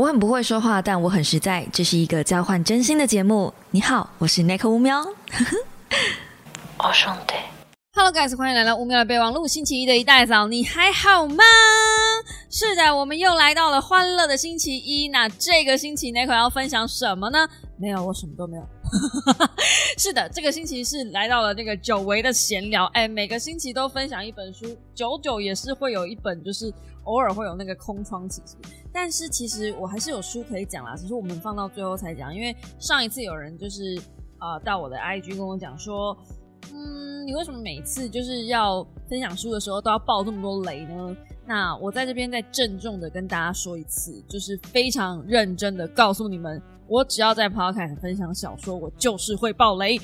我很不会说话，但我很实在。这是一个交换真心的节目。你好，我是奈克乌喵。我兄弟，Hello guys，欢迎来到乌喵的备忘录。星期一的一大早，你还好吗？是的，我们又来到了欢乐的星期一。那这个星期奈克要分享什么呢？没有，我什么都没有。是的，这个星期是来到了那个久违的闲聊。哎，每个星期都分享一本书，久久也是会有一本，就是偶尔会有那个空窗期。但是其实我还是有书可以讲啦，只是我们放到最后才讲。因为上一次有人就是呃到我的 IG 跟我讲说，嗯，你为什么每次就是要分享书的时候都要爆这么多雷呢？那我在这边再郑重的跟大家说一次，就是非常认真的告诉你们。我只要在 Podcast 分享小说，我就是会爆雷。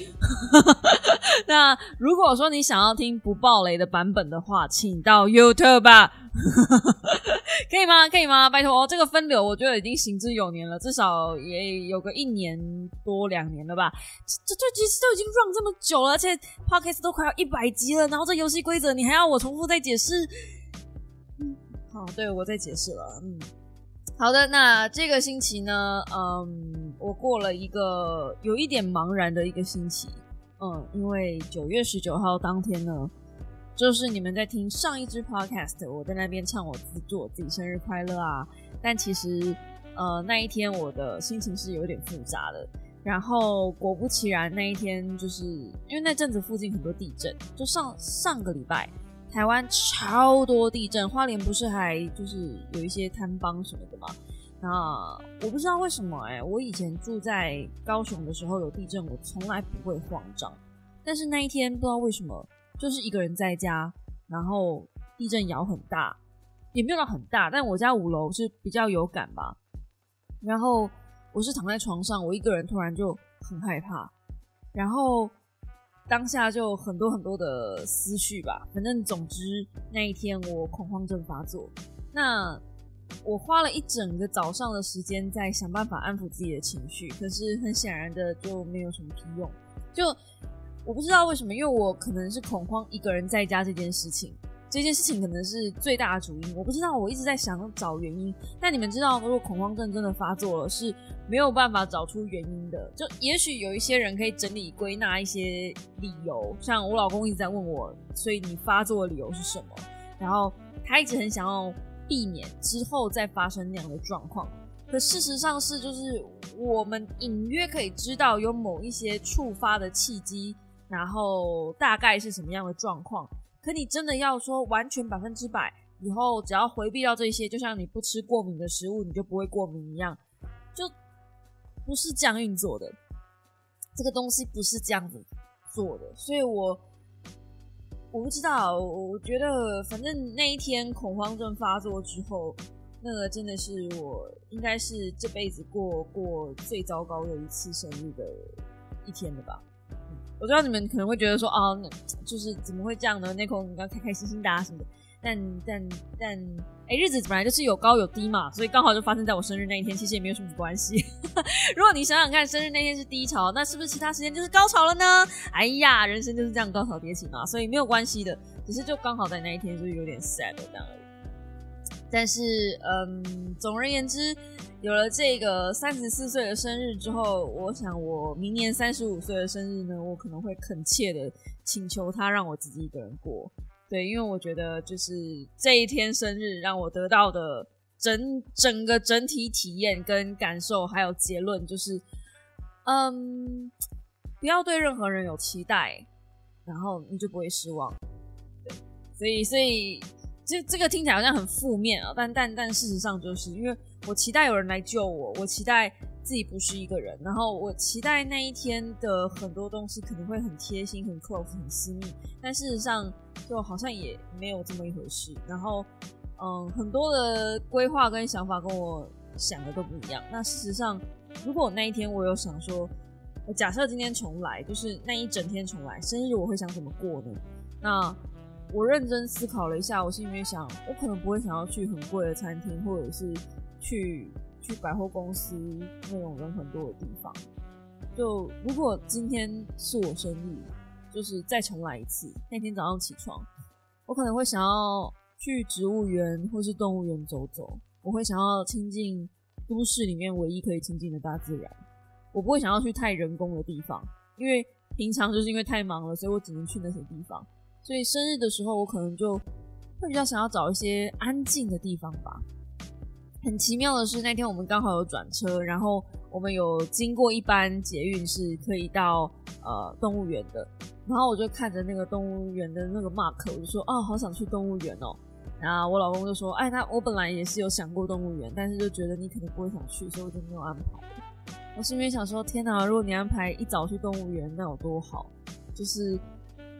那如果说你想要听不爆雷的版本的话，请到 YouTube 吧，可以吗？可以吗？拜托，这个分流我觉得已经行之有年了，至少也有个一年多两年了吧。这这其实都已经 run 这么久了，而且 Podcast 都快要一百集了，然后这游戏规则你还要我重复再解释？嗯，好，对我再解释了，嗯。好的，那这个星期呢，嗯，我过了一个有一点茫然的一个星期，嗯，因为九月十九号当天呢，就是你们在听上一支 podcast，我在那边唱我自祝我自己生日快乐啊，但其实呃那一天我的心情是有点复杂的，然后果不其然那一天就是因为那阵子附近很多地震，就上上个礼拜。台湾超多地震，花莲不是还就是有一些坍崩什么的吗？那我不知道为什么哎，我以前住在高雄的时候有地震，我从来不会慌张。但是那一天不知道为什么，就是一个人在家，然后地震摇很大，也没有到很大，但我家五楼是比较有感吧。然后我是躺在床上，我一个人突然就很害怕，然后。当下就很多很多的思绪吧，反正总之那一天我恐慌症发作，那我花了一整个早上的时间在想办法安抚自己的情绪，可是很显然的就没有什么屁用，就我不知道为什么，因为我可能是恐慌一个人在家这件事情。这件事情可能是最大的主因，我不知道，我一直在想找原因。但你们知道，如果恐慌症真的发作了，是没有办法找出原因的。就也许有一些人可以整理归纳一些理由，像我老公一直在问我，所以你发作的理由是什么？然后他一直很想要避免之后再发生那样的状况。可事实上是，就是我们隐约可以知道有某一些触发的契机，然后大概是什么样的状况。可你真的要说完全百分之百，以后只要回避掉这些，就像你不吃过敏的食物，你就不会过敏一样，就不是这样运作的。这个东西不是这样子做的，所以我我不知道。我觉得反正那一天恐慌症发作之后，那个真的是我应该是这辈子过过最糟糕的一次生日的一天了吧。我知道你们可能会觉得说，哦，就是怎么会这样呢？那口你要开开心心的啊什么的。但但但，哎，日子本来就是有高有低嘛，所以刚好就发生在我生日那一天，其实也没有什么关系。如果你想想看，生日那天是低潮，那是不是其他时间就是高潮了呢？哎呀，人生就是这样高潮迭起嘛，所以没有关系的，只是就刚好在那一天就是有点 sad 这样而已。但是，嗯，总而言之，有了这个三十四岁的生日之后，我想我明年三十五岁的生日呢，我可能会恳切的请求他让我自己一个人过。对，因为我觉得就是这一天生日让我得到的整整个整体体验跟感受，还有结论就是，嗯，不要对任何人有期待，然后你就不会失望。对，所以，所以。这这个听起来好像很负面啊，但但但事实上就是因为我期待有人来救我，我期待自己不是一个人，然后我期待那一天的很多东西可能会很贴心、很 close、很私密，但事实上就好像也没有这么一回事。然后，嗯，很多的规划跟想法跟我想的都不一样。那事实上，如果那一天我有想说，假设今天重来，就是那一整天重来，生日我会想怎么过呢？那。我认真思考了一下，我心里面想，我可能不会想要去很贵的餐厅，或者是去去百货公司那种人很多的地方。就如果今天是我生日，就是再重来一次，那天早上起床，我可能会想要去植物园或是动物园走走，我会想要亲近都市里面唯一可以亲近的大自然。我不会想要去太人工的地方，因为平常就是因为太忙了，所以我只能去那些地方。所以生日的时候，我可能就会比较想要找一些安静的地方吧。很奇妙的是，那天我们刚好有转车，然后我们有经过一班捷运是可以到呃动物园的，然后我就看着那个动物园的那个 mark，我就说哦，好想去动物园哦。然后我老公就说，哎，他我本来也是有想过动物园，但是就觉得你可能不会想去，所以我就没有安排。我心里面想说：天哪！如果你安排一早去动物园，那有多好？就是，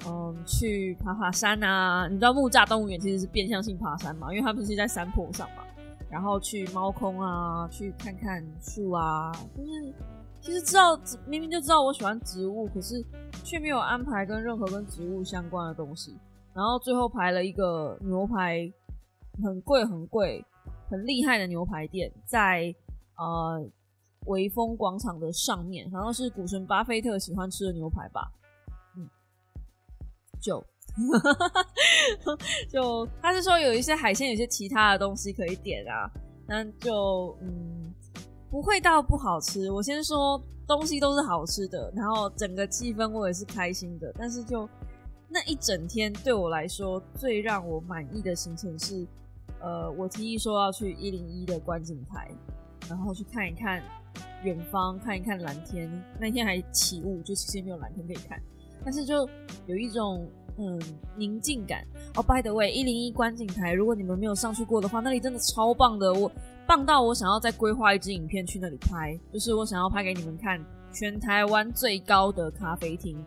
嗯，去爬爬山啊。你知道木栅动物园其实是变相性爬山嘛？因为它不是在山坡上嘛。然后去猫空啊，去看看树啊。就是其实知道明明就知道我喜欢植物，可是却没有安排跟任何跟植物相关的东西。然后最后排了一个牛排，很贵很贵、很厉害的牛排店，在呃。威风广场的上面，好像是股神巴菲特喜欢吃的牛排吧？就就他是说有一些海鲜，有些其他的东西可以点啊，那就嗯不会到不好吃。我先说东西都是好吃的，然后整个气氛我也是开心的。但是就那一整天对我来说最让我满意的行程是，呃，我提议说要去一零一的观景台，然后去看一看。远方看一看蓝天，那天还起雾，就其实没有蓝天可以看，但是就有一种嗯宁静感。哦，by the way，一零一观景台，如果你们没有上去过的话，那里真的超棒的，我棒到我想要再规划一支影片去那里拍，就是我想要拍给你们看，全台湾最高的咖啡厅，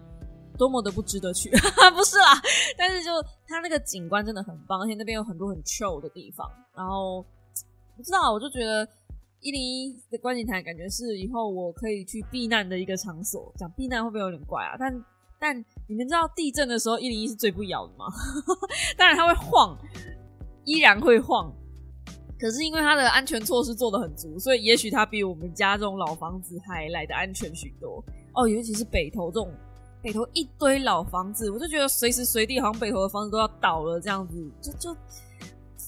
多么的不值得去，不是啦，但是就它那个景观真的很棒，而且那边有很多很 chill 的地方，然后不知道，我就觉得。一零一的观景台感觉是以后我可以去避难的一个场所。讲避难会不会有点怪啊？但但你们知道地震的时候一零一是最不摇的吗？当然它会晃，依然会晃。可是因为它的安全措施做的很足，所以也许它比我们家这种老房子还来的安全许多。哦，尤其是北投这种北投一堆老房子，我就觉得随时随地好像北投的房子都要倒了这样子，就就。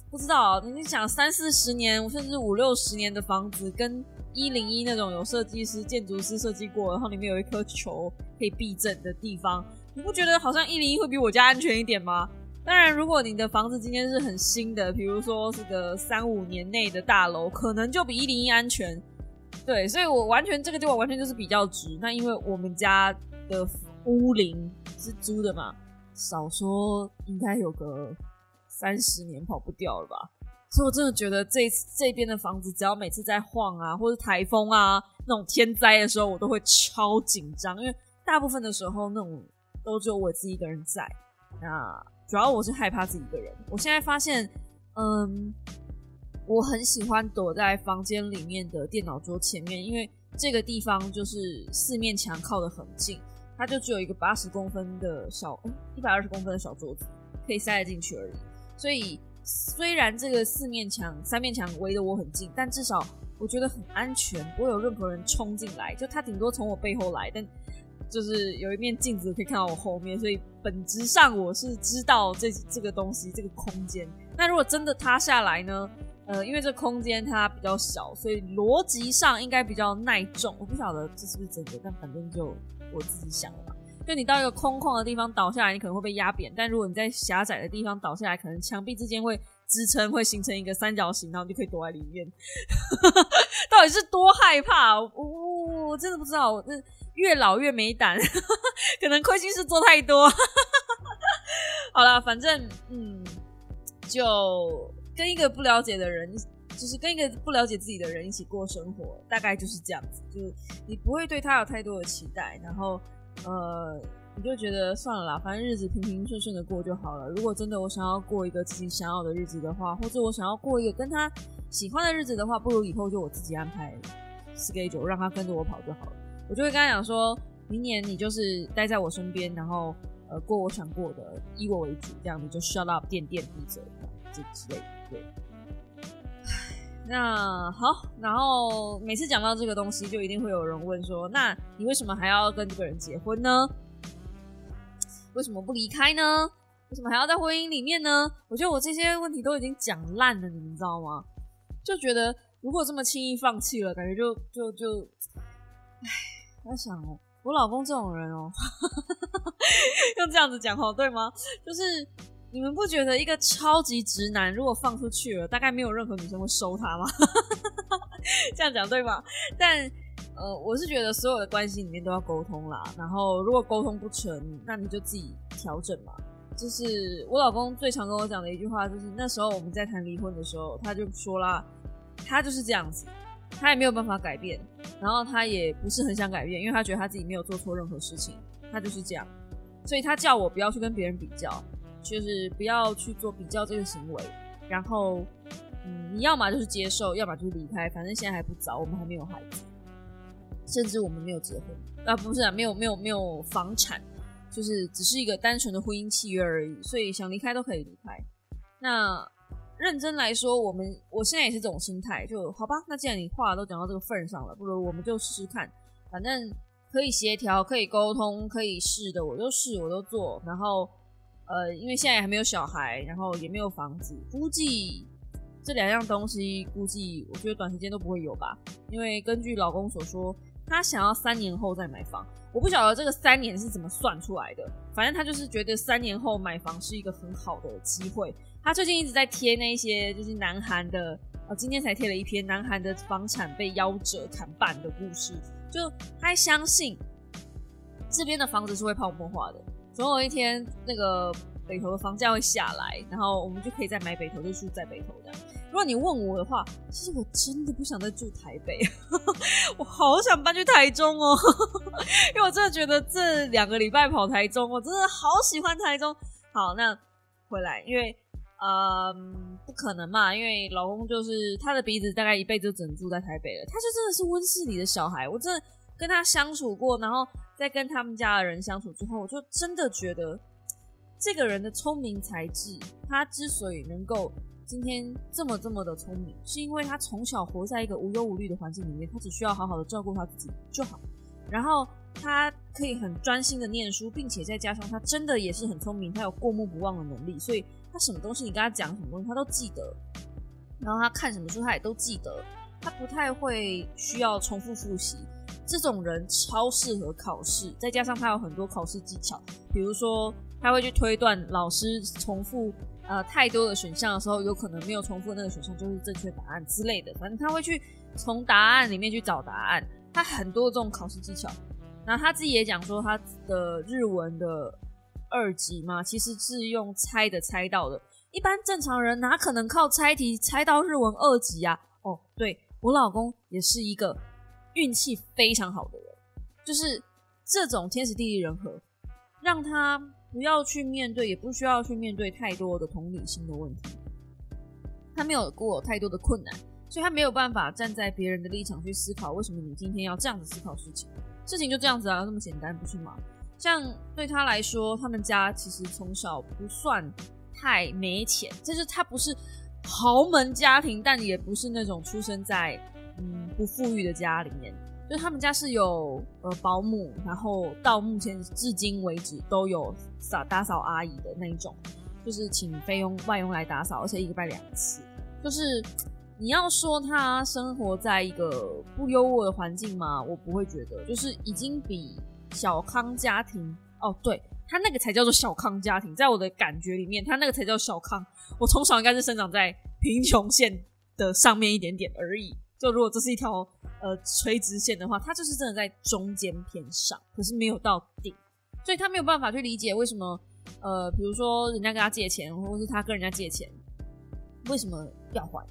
不知道，你想三四十年，甚至五六十年的房子，跟一零一那种有设计师、建筑师设计过，然后里面有一颗球可以避震的地方，你不觉得好像一零一会比我家安全一点吗？当然，如果你的房子今天是很新的，比如说是个三五年内的大楼，可能就比一零一安全。对，所以我完全这个地方完全就是比较值。那因为我们家的屋龄是租的嘛，少说应该有个。三十年跑不掉了吧？所以我真的觉得这这边的房子，只要每次在晃啊，或者台风啊那种天灾的时候，我都会超紧张，因为大部分的时候那种都只有我自己一个人在。那主要我是害怕自己一个人。我现在发现，嗯，我很喜欢躲在房间里面的电脑桌前面，因为这个地方就是四面墙靠得很近，它就只有一个八十公分的小，一百二十公分的小桌子，可以塞得进去而已。所以，虽然这个四面墙、三面墙围得我很近，但至少我觉得很安全，不会有任何人冲进来。就他顶多从我背后来，但就是有一面镜子可以看到我后面，所以本质上我是知道这这个东西、这个空间。那如果真的塌下来呢？呃，因为这空间它比较小，所以逻辑上应该比较耐重。我不晓得这是不是真的，但反正就我自己想的。就你到一个空旷的地方倒下来，你可能会被压扁；但如果你在狭窄的地方倒下来，可能墙壁之间会支撑，会形成一个三角形，然后你就可以躲在里面。到底是多害怕？我我真的不知道，我越老越没胆，可能亏心事做太多。好了，反正嗯，就跟一个不了解的人，就是跟一个不了解自己的人一起过生活，大概就是这样子。就是你不会对他有太多的期待，然后。呃，你就觉得算了啦，反正日子平平顺顺的过就好了。如果真的我想要过一个自己想要的日子的话，或者我想要过一个跟他喜欢的日子的话，不如以后就我自己安排 schedule，让他跟着我跑就好了。我就会跟他讲说，明年你就是待在我身边，然后呃过我想过的，以我为主，这样你就 shut up，垫垫闭嘴，这之类的。对。那好，然后每次讲到这个东西，就一定会有人问说：“那你为什么还要跟这个人结婚呢？为什么不离开呢？为什么还要在婚姻里面呢？”我觉得我这些问题都已经讲烂了，你们知道吗？就觉得如果这么轻易放弃了，感觉就就就，唉，我在想哦，我老公这种人哦，用这样子讲话对吗？就是你们不觉得一个超级直男，如果放出去了，大概没有任何女生会收他吗？这样讲对吗？但呃，我是觉得所有的关系里面都要沟通啦。然后如果沟通不成，那你就自己调整嘛。就是我老公最常跟我讲的一句话，就是那时候我们在谈离婚的时候，他就说啦，他就是这样子，他也没有办法改变，然后他也不是很想改变，因为他觉得他自己没有做错任何事情，他就是这样，所以他叫我不要去跟别人比较，就是不要去做比较这个行为，然后，嗯，你要么就是接受，要么就是离开，反正现在还不早，我们还没有孩子，甚至我们没有结婚，啊，不是啊，没有没有没有房产。就是只是一个单纯的婚姻契约而已，所以想离开都可以离开。那认真来说，我们我现在也是这种心态，就好吧。那既然你话都讲到这个份上了，不如我们就试试看，反正可以协调、可以沟通、可以试的，我就试，我都做。然后呃，因为现在还没有小孩，然后也没有房子，估计这两样东西，估计我觉得短时间都不会有吧。因为根据老公所说。他想要三年后再买房，我不晓得这个三年是怎么算出来的。反正他就是觉得三年后买房是一个很好的机会。他最近一直在贴那些就是南韩的，呃，今天才贴了一篇南韩的房产被夭折砍半的故事。就他相信这边的房子是会泡沫化的，总有一天那个。北投的房价会下来，然后我们就可以再买北投，就住在北投的。如果你问我的话，其实我真的不想再住台北，我好想搬去台中哦，因为我真的觉得这两个礼拜跑台中，我真的好喜欢台中。好，那回来，因为呃不可能嘛，因为老公就是他的鼻子大概一辈子就只能住在台北了，他就真的是温室里的小孩。我真的跟他相处过，然后在跟他们家的人相处之后，我就真的觉得。这个人的聪明才智，他之所以能够今天这么这么的聪明，是因为他从小活在一个无忧无虑的环境里面，他只需要好好的照顾他自己就好。然后他可以很专心的念书，并且再加上他真的也是很聪明，他有过目不忘的能力，所以他什么东西你跟他讲什么东西他都记得。然后他看什么书他也都记得，他不太会需要重复复习。这种人超适合考试，再加上他有很多考试技巧，比如说。他会去推断老师重复呃太多的选项的时候，有可能没有重复那个选项就是正确答案之类的。反正他会去从答案里面去找答案。他很多这种考试技巧。然后他自己也讲说，他的日文的二级嘛，其实是用猜的猜到的。一般正常人哪可能靠猜题猜到日文二级啊？哦，对我老公也是一个运气非常好的人，就是这种天时地利人和，让他。不要去面对，也不需要去面对太多的同理心的问题。他没有过太多的困难，所以他没有办法站在别人的立场去思考，为什么你今天要这样子思考事情？事情就这样子啊，这么简单，不是吗？像对他来说，他们家其实从小不算太没钱，就是他不是豪门家庭，但也不是那种出生在嗯不富裕的家里面。就他们家是有呃保姆，然后到目前至今为止都有扫打扫阿姨的那一种，就是请菲佣外佣来打扫，而且一个拜两次。就是你要说他生活在一个不优渥的环境吗？我不会觉得，就是已经比小康家庭哦，对他那个才叫做小康家庭，在我的感觉里面，他那个才叫小康。我从小应该是生长在贫穷线的上面一点点而已。就如果这是一条呃垂直线的话，它就是真的在中间偏上，可是没有到顶，所以他没有办法去理解为什么呃，比如说人家跟他借钱，或者是他跟人家借钱，为什么要还？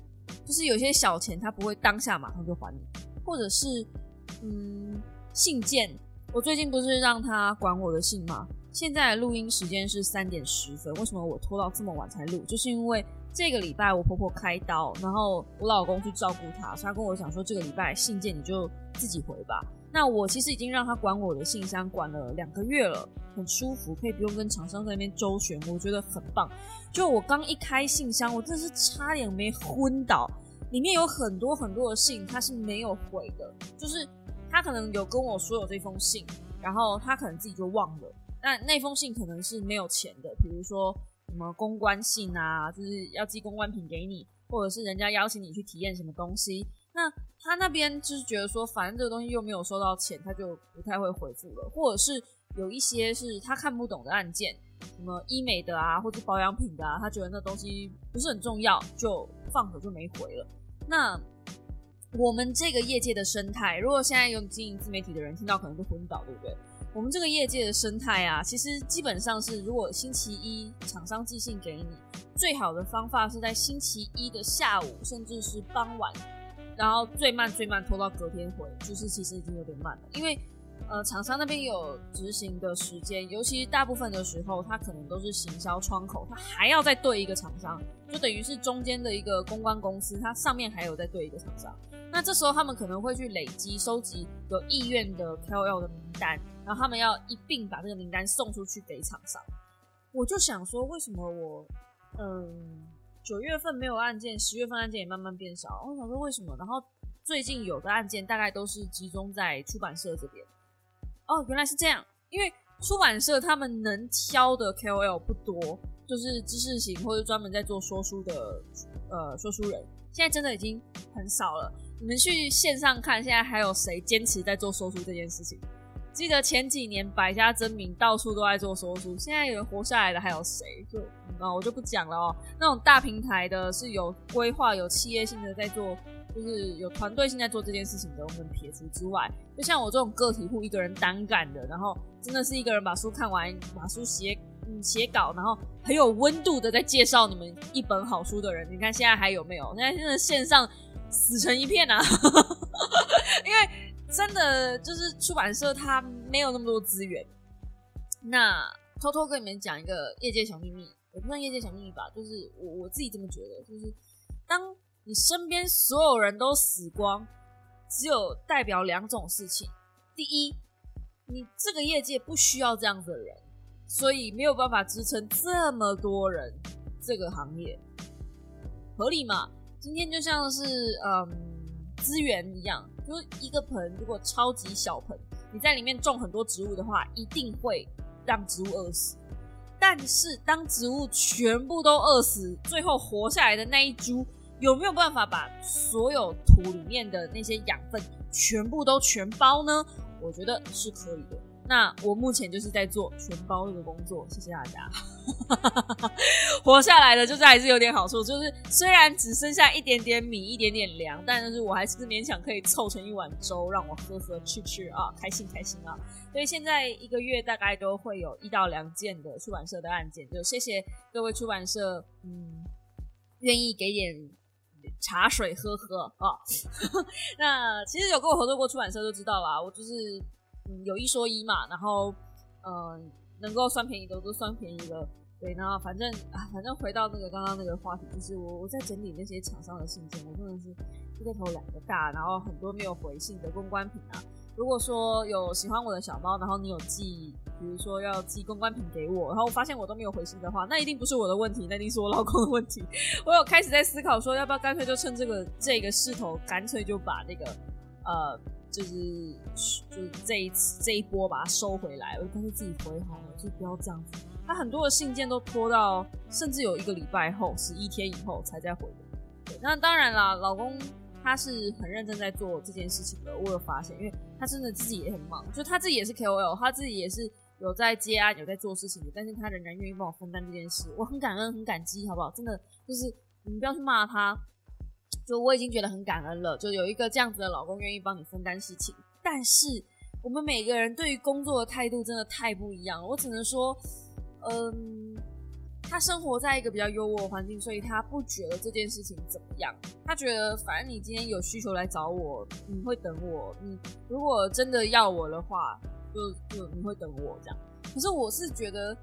就是有些小钱他不会当下马上就还你，或者是嗯信件，我最近不是让他管我的信吗？现在录音时间是三点十分，为什么我拖到这么晚才录？就是因为。这个礼拜我婆婆开刀，然后我老公去照顾她，他跟我讲说这个礼拜信件你就自己回吧。那我其实已经让他管我的信箱管了两个月了，很舒服，可以不用跟厂商在那边周旋，我觉得很棒。就我刚一开信箱，我真是差点没昏倒，里面有很多很多的信，他是没有回的，就是他可能有跟我说有这封信，然后他可能自己就忘了。那那封信可能是没有钱的，比如说。什么公关信啊，就是要寄公关品给你，或者是人家邀请你去体验什么东西，那他那边就是觉得说，反正这个东西又没有收到钱，他就不太会回复了，或者是有一些是他看不懂的案件，什么医美的啊，或者保养品的啊，他觉得那东西不是很重要，就放着就没回了。那我们这个业界的生态，如果现在有经营自媒体的人听到，可能就昏倒，对不对？我们这个业界的生态啊，其实基本上是，如果星期一厂商寄信给你，最好的方法是在星期一的下午，甚至是傍晚，然后最慢最慢拖到隔天回，就是其实已经有点慢了，因为。呃，厂商那边有执行的时间，尤其大部分的时候，他可能都是行销窗口，他还要再对一个厂商，就等于是中间的一个公关公司，它上面还有在对一个厂商。那这时候他们可能会去累积、收集有意愿的 KOL 的名单，然后他们要一并把这个名单送出去给厂商。我就想说，为什么我嗯九月份没有案件，十月份案件也慢慢变少？我想说为什么？然后最近有的案件大概都是集中在出版社这边。哦，原来是这样。因为出版社他们能挑的 KOL 不多，就是知识型或者专门在做说书的呃说书人，现在真的已经很少了。你们去线上看，现在还有谁坚持在做说书这件事情？记得前几年百家争鸣，到处都在做说书，现在有人活下来的还有谁？就啊，我就不讲了哦。那种大平台的，是有规划、有企业性的在做。就是有团队现在做这件事情的，我们撇除之外，就像我这种个体户，一个人单干的，然后真的是一个人把书看完，把书写嗯写稿，然后很有温度的在介绍你们一本好书的人，你看现在还有没有？现在现在线上死成一片啊！因为真的就是出版社它没有那么多资源。那偷偷跟你们讲一个业界小秘密，也不算业界小秘密吧，就是我我自己这么觉得，就是当。你身边所有人都死光，只有代表两种事情：第一，你这个业界不需要这样子的人，所以没有办法支撑这么多人这个行业，合理嘛？今天就像是嗯资源一样，就是一个盆如果超级小盆，你在里面种很多植物的话，一定会让植物饿死。但是当植物全部都饿死，最后活下来的那一株。有没有办法把所有土里面的那些养分全部都全包呢？我觉得是可以的。那我目前就是在做全包这个工作，谢谢大家。活下来了，就是还是有点好处，就是虽然只剩下一点点米、一点点粮，但是我还是勉强可以凑成一碗粥让我喝喝吃吃啊，开心开心啊。所以现在一个月大概都会有一到两件的出版社的案件，就谢谢各位出版社，嗯，愿意给点。茶水喝喝啊！那其实有跟我合作过出版社都知道啦，我就是有一说一嘛，然后嗯能够算便宜的都算便宜了，对，然后反正啊反正回到那个刚刚那个话题，就是我我在整理那些厂商的信件，我真的是一个头两个大，然后很多没有回信的公关品啊。如果说有喜欢我的小猫，然后你有寄，比如说要寄公关品给我，然后我发现我都没有回信的话，那一定不是我的问题，那一定是我老公的问题。我有开始在思考说，要不要干脆就趁这个这个势头，干脆就把那个呃，就是就是这一次这一波把它收回来，我干脆自己回好了，就不要这样子。他很多的信件都拖到，甚至有一个礼拜后，十一天以后才再回的。那当然啦，老公。他是很认真在做这件事情的，我有发现，因为他真的自己也很忙，就他自己也是 KOL，他自己也是有在接案、有在做事情的，但是他仍然愿意帮我分担这件事，我很感恩、很感激，好不好？真的就是你们不要去骂他，就我已经觉得很感恩了，就有一个这样子的老公愿意帮你分担事情。但是我们每个人对于工作的态度真的太不一样了，我只能说，嗯。他生活在一个比较优渥的环境，所以他不觉得这件事情怎么样。他觉得反正你今天有需求来找我，你会等我。你如果真的要我的话，就就你会等我这样。可是我是觉得，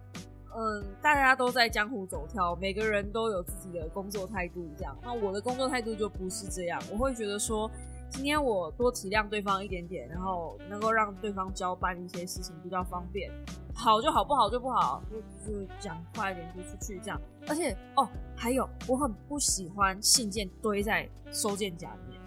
嗯，大家都在江湖走跳，每个人都有自己的工作态度这样。那我的工作态度就不是这样，我会觉得说。今天我多体谅对方一点点，然后能够让对方交办一些事情比较方便，好就好，不好就不好，就就讲快一点就出去这样。而且哦，还有我很不喜欢信件堆在收件夹里面。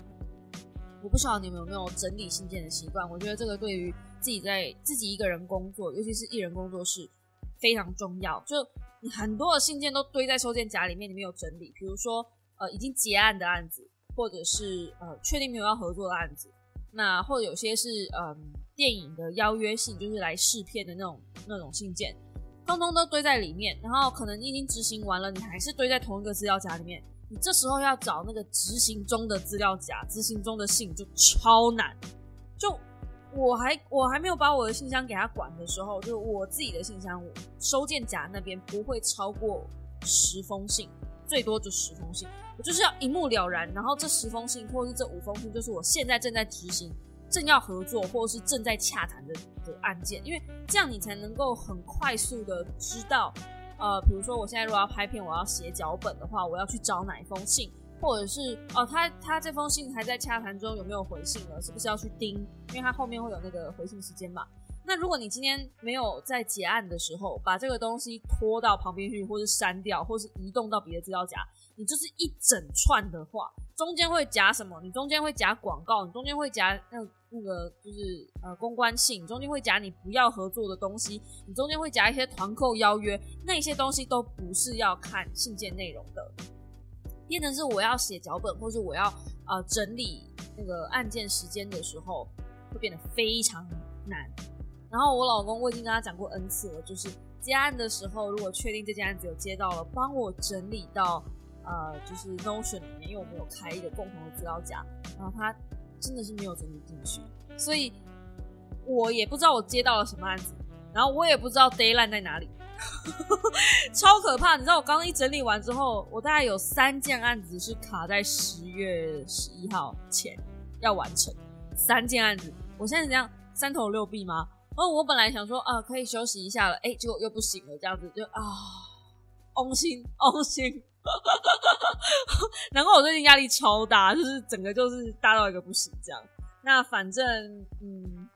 我不晓得你们有没有整理信件的习惯？我觉得这个对于自己在自己一个人工作，尤其是艺人工作室非常重要。就你很多的信件都堆在收件夹里面，你没有整理。比如说呃，已经结案的案子。或者是呃确定没有要合作的案子，那或者有些是嗯电影的邀约信，就是来试片的那种那种信件，通通都堆在里面。然后可能你已经执行完了，你还是堆在同一个资料夹里面。你这时候要找那个执行中的资料夹、执行中的信就超难。就我还我还没有把我的信箱给他管的时候，就我自己的信箱收件夹那边不会超过十封信，最多就十封信。我就是要一目了然，然后这十封信或者是这五封信，就是我现在正在执行、正要合作或者是正在洽谈的的案件，因为这样你才能够很快速的知道。呃，比如说我现在如果要拍片，我要写脚本的话，我要去找哪一封信，或者是哦，他他这封信还在洽谈中，有没有回信了？是不是要去盯？因为他后面会有那个回信时间嘛。那如果你今天没有在结案的时候把这个东西拖到旁边去，或是删掉，或是移动到别的资料夹，你就是一整串的话。中间会夹什么？你中间会夹广告，你中间会夹那那个就是呃公关信，中间会夹你不要合作的东西，你中间会夹一些团购邀约，那些东西都不是要看信件内容的，变成是我要写脚本，或是我要呃整理那个案件时间的时候，会变得非常难。然后我老公我已经跟他讲过 N 次了，就是接案的时候，如果确定这件案子有接到了，帮我整理到。呃，就是 Notion 里面，因为我们有开一个共同的资料夹，然后他真的是没有整理进去，所以我也不知道我接到了什么案子，然后我也不知道 d a y l i n e 在哪里，超可怕！你知道我刚刚一整理完之后，我大概有三件案子是卡在十月十一号前要完成，三件案子，我现在怎样三头六臂吗？哦，我本来想说啊，可以休息一下了，哎，结果又不行了，这样子就啊，翁心翁心。难怪我最近压力超大，就是整个就是大到一个不行这样。那反正嗯，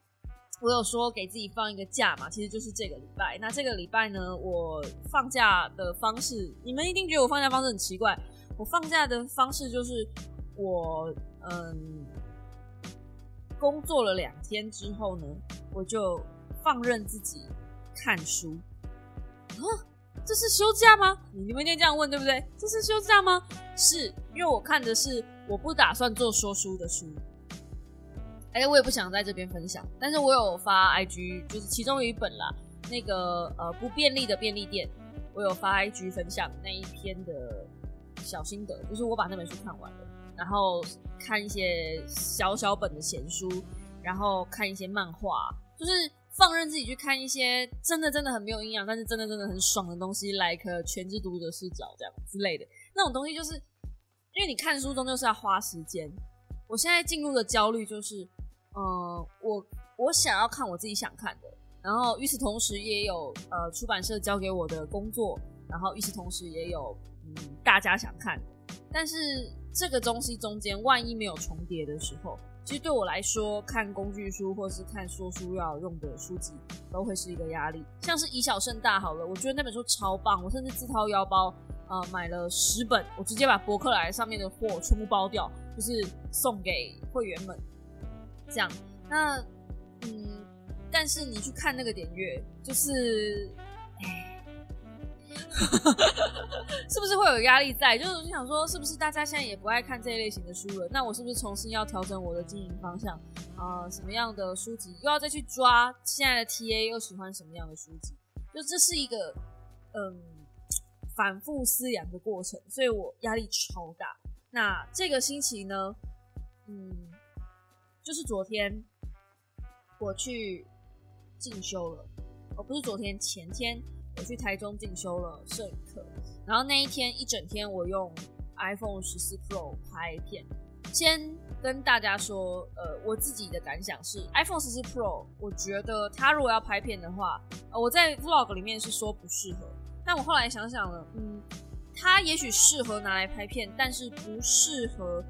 我有说给自己放一个假嘛，其实就是这个礼拜。那这个礼拜呢，我放假的方式，你们一定觉得我放假方式很奇怪。我放假的方式就是我嗯，工作了两天之后呢，我就放任自己看书啊。这是休假吗？你们一定这样问，对不对？这是休假吗？是因为我看的是我不打算做说书的书，哎，我也不想在这边分享，但是我有发 IG，就是其中有一本啦，那个呃不便利的便利店，我有发 IG 分享那一篇的小心得，就是我把那本书看完了，然后看一些小小本的闲书，然后看一些漫画，就是。放任自己去看一些真的真的很没有营养，但是真的真的很爽的东西，like 全知读者视角这样之类的那种东西，就是因为你看书中就是要花时间。我现在进入的焦虑就是，嗯，我我想要看我自己想看的，然后与此同时也有呃出版社交给我的工作，然后与此同时也有嗯大家想看的，但是这个东西中间万一没有重叠的时候。其实对我来说，看工具书或是看说书要用的书籍，都会是一个压力。像是以小胜大好了，我觉得那本书超棒，我甚至自掏腰包，呃，买了十本，我直接把博客来上面的货全部包掉，就是送给会员们。这样，那嗯，但是你去看那个点阅，就是，是不是会有压力在？就是想说，是不是大家现在也不爱看这一类型的书了？那我是不是重新要调整我的经营方向啊？什么样的书籍又要再去抓现在的 TA 又喜欢什么样的书籍？就这是一个嗯反复思量的过程，所以我压力超大。那这个星期呢，嗯，就是昨天我去进修了，哦，不是昨天，前天。我去台中进修了摄影课，然后那一天一整天我用 iPhone 十四 Pro 拍片。先跟大家说，呃，我自己的感想是，iPhone 十四 Pro，我觉得它如果要拍片的话，呃，我在 Vlog 里面是说不适合，但我后来想想了，嗯，它也许适合拿来拍片，但是不适合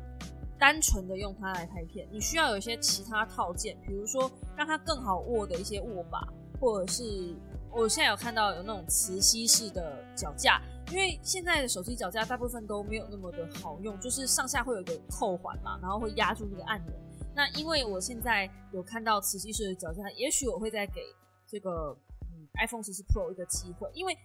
单纯的用它来拍片。你需要有一些其他套件，比如说让它更好握的一些握把，或者是。我现在有看到有那种磁吸式的脚架，因为现在的手机脚架大部分都没有那么的好用，就是上下会有一个扣环嘛，然后会压住那个按钮。那因为我现在有看到磁吸式的脚架，也许我会再给这个嗯 iPhone 十四 Pro 一个机会，因为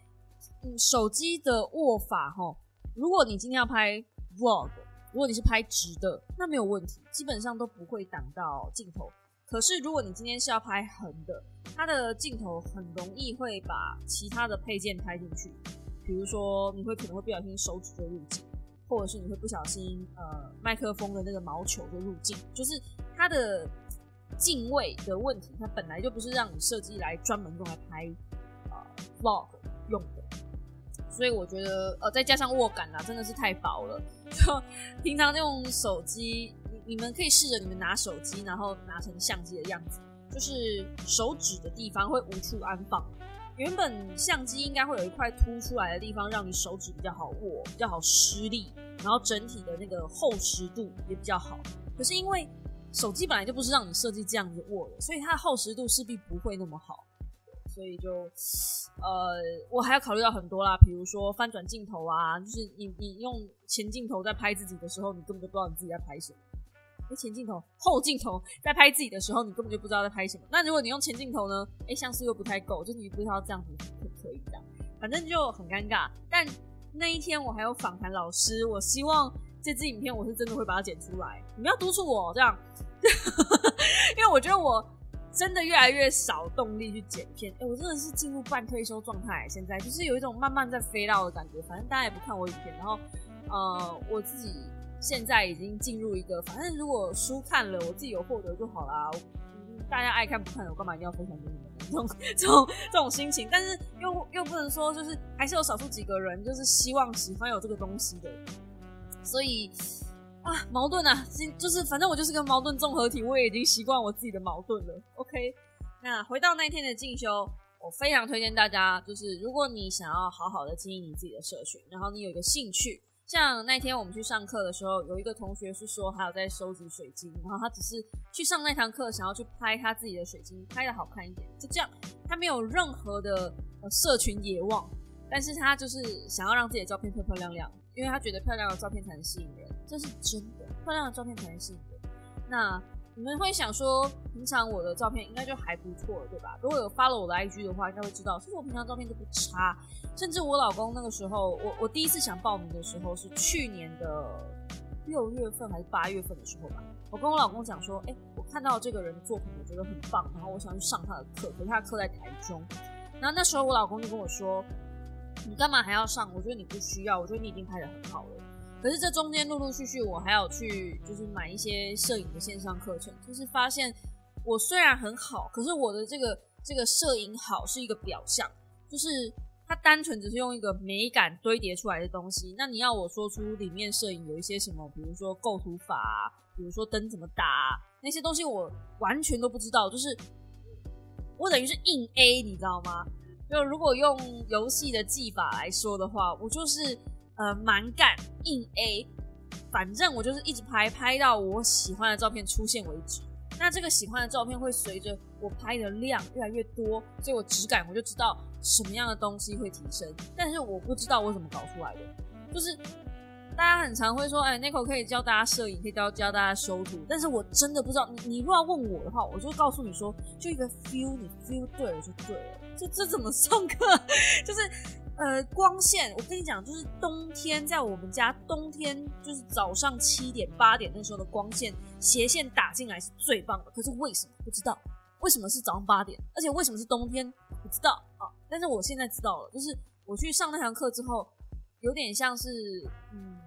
嗯手机的握法哈，如果你今天要拍 Vlog，如果你是拍直的，那没有问题，基本上都不会挡到镜头。可是如果你今天是要拍横的，它的镜头很容易会把其他的配件拍进去，比如说你会可能会不小心手指就入镜，或者是你会不小心呃麦克风的那个毛球就入镜，就是它的镜位的问题，它本来就不是让你设计来专门用来拍呃 vlog 用的。所以我觉得，呃，再加上握感啊，真的是太薄了。就平常用手机，你们可以试着你们拿手机，然后拿成相机的样子，就是手指的地方会无处安放。原本相机应该会有一块凸出来的地方，让你手指比较好握，比较好施力，然后整体的那个厚实度也比较好。可是因为手机本来就不是让你设计这样子握的，所以它的厚实度势必不会那么好。所以就，呃，我还要考虑到很多啦，比如说翻转镜头啊，就是你你用前镜头在拍自己的时候，你根本就不知道你自己在拍什么；，前镜头、后镜头在拍自己的时候，你根本就不知道在拍什么。那如果你用前镜头呢？哎，像素又不太够，就你不知道这样子可不可以这样，反正就很尴尬。但那一天我还有访谈老师，我希望这支影片我是真的会把它剪出来，你们要督促我这样，因为我觉得我。真的越来越少动力去剪片，哎，我真的是进入半退休状态，现在就是有一种慢慢在飞到的感觉。反正大家也不看我影片，然后，呃，我自己现在已经进入一个，反正如果书看了，我自己有获得就好啦。大家爱看不看，我干嘛一定要分享给你们？这种 这种这种心情，但是又又不能说，就是还是有少数几个人，就是希望喜欢有这个东西的，所以。啊，矛盾啊，就是反正我就是个矛盾综合体，我也已经习惯我自己的矛盾了。OK，那回到那天的进修，我非常推荐大家，就是如果你想要好好的经营你自己的社群，然后你有一个兴趣，像那天我们去上课的时候，有一个同学是说还有在收集水晶，然后他只是去上那堂课，想要去拍他自己的水晶，拍的好看一点，就这样，他没有任何的呃社群野望，但是他就是想要让自己的照片漂漂亮亮，因为他觉得漂亮的照片才能吸引人。这是真的，漂亮的照片才能吸引人。那你们会想说，平常我的照片应该就还不错，对吧？如果有 follow 我的 IG 的话，应该会知道，其实我平常照片都不差。甚至我老公那个时候，我我第一次想报名的时候是去年的六月份还是八月份的时候吧。我跟我老公讲说，哎，我看到这个人的作品，我觉得很棒，然后我想去上他的课，可是他课在台中。然后那时候我老公就跟我说，你干嘛还要上？我觉得你不需要，我觉得你已经拍的很好了。可是这中间陆陆续续，我还有去就是买一些摄影的线上课程，就是发现我虽然很好，可是我的这个这个摄影好是一个表象，就是它单纯只是用一个美感堆叠出来的东西。那你要我说出里面摄影有一些什么，比如说构图法，比如说灯怎么打那些东西，我完全都不知道。就是我等于是硬 A，你知道吗？就如果用游戏的技法来说的话，我就是。呃，蛮干硬 A，反正我就是一直拍，拍到我喜欢的照片出现为止。那这个喜欢的照片会随着我拍的量越来越多，所以我质感我就知道什么样的东西会提升。但是我不知道我怎么搞出来的，就是大家很常会说，哎 n i c o 可以教大家摄影，可以教教大家修图，但是我真的不知道。你你如果要问我的话，我就告诉你说，就一个 feel，你 feel 对了就对了。这这怎么上课？就是。呃，光线，我跟你讲，就是冬天在我们家，冬天就是早上七点八点那时候的光线斜线打进来是最棒的。可是为什么不知道？为什么是早上八点？而且为什么是冬天？不知道啊。但是我现在知道了，就是我去上那堂课之后，有点像是嗯，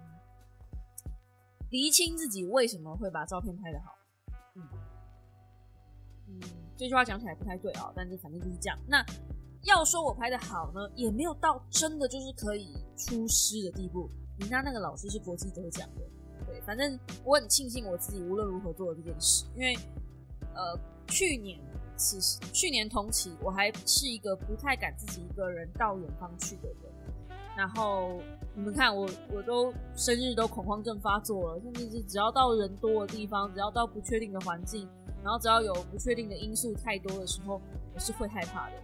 厘清自己为什么会把照片拍得好。嗯嗯，这句话讲起来不太对啊，但是反正就是这样。那。要说我拍的好呢，也没有到真的就是可以出师的地步。人家那个老师是国际得奖的，对，反正我很庆幸我自己无论如何做了这件事，因为呃，去年其实去年同期我还是一个不太敢自己一个人到远方去的人。然后你们看我，我都生日都恐慌症发作了，甚至是只要到人多的地方，只要到不确定的环境，然后只要有不确定的因素太多的时候，我是会害怕的。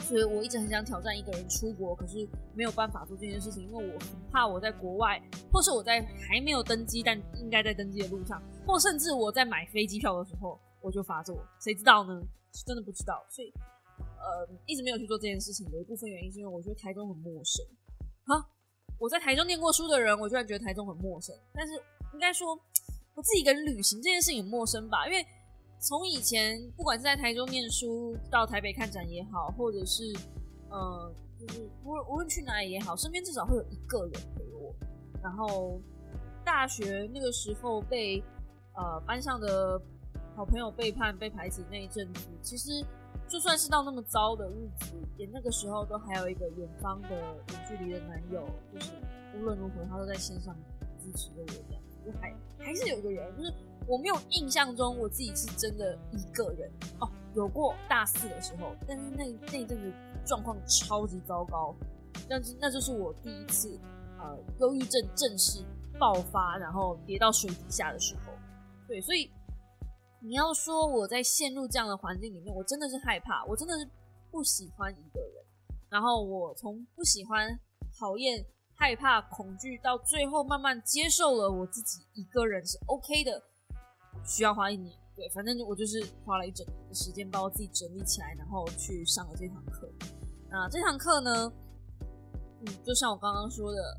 所以我一直很想挑战一个人出国，可是没有办法做这件事情，因为我很怕我在国外，或是我在还没有登机但应该在登机的路上，或甚至我在买飞机票的时候我就发作，谁知道呢？是真的不知道，所以呃一直没有去做这件事情。有一部分原因是因为我觉得台中很陌生。我在台中念过书的人，我居然觉得台中很陌生。但是应该说，我自己一个人旅行这件事情很陌生吧？因为从以前不管是在台中念书，到台北看展也好，或者是呃，就是无论无论去哪里也好，身边至少会有一个人陪我。然后大学那个时候被呃班上的好朋友背叛、被排挤那一阵子，其实。就算是到那么糟的日子，也那个时候都还有一个远方的远距离的男友，就是无论如何他都在线上支持着我，这样就还还是有一个人，就是我没有印象中我自己是真的一个人哦，有过大四的时候，但是那那阵子状况超级糟糕，但是那就是我第一次呃忧郁症正式爆发，然后跌到水底下的时候，对，所以。你要说我在陷入这样的环境里面，我真的是害怕，我真的是不喜欢一个人。然后我从不喜欢、讨厌、害怕、恐惧，到最后慢慢接受了我自己一个人是 OK 的。需要花一年，对，反正我就是花了一整年的时间把我自己整理起来，然后去上了这堂课。那这堂课呢，嗯，就像我刚刚说的，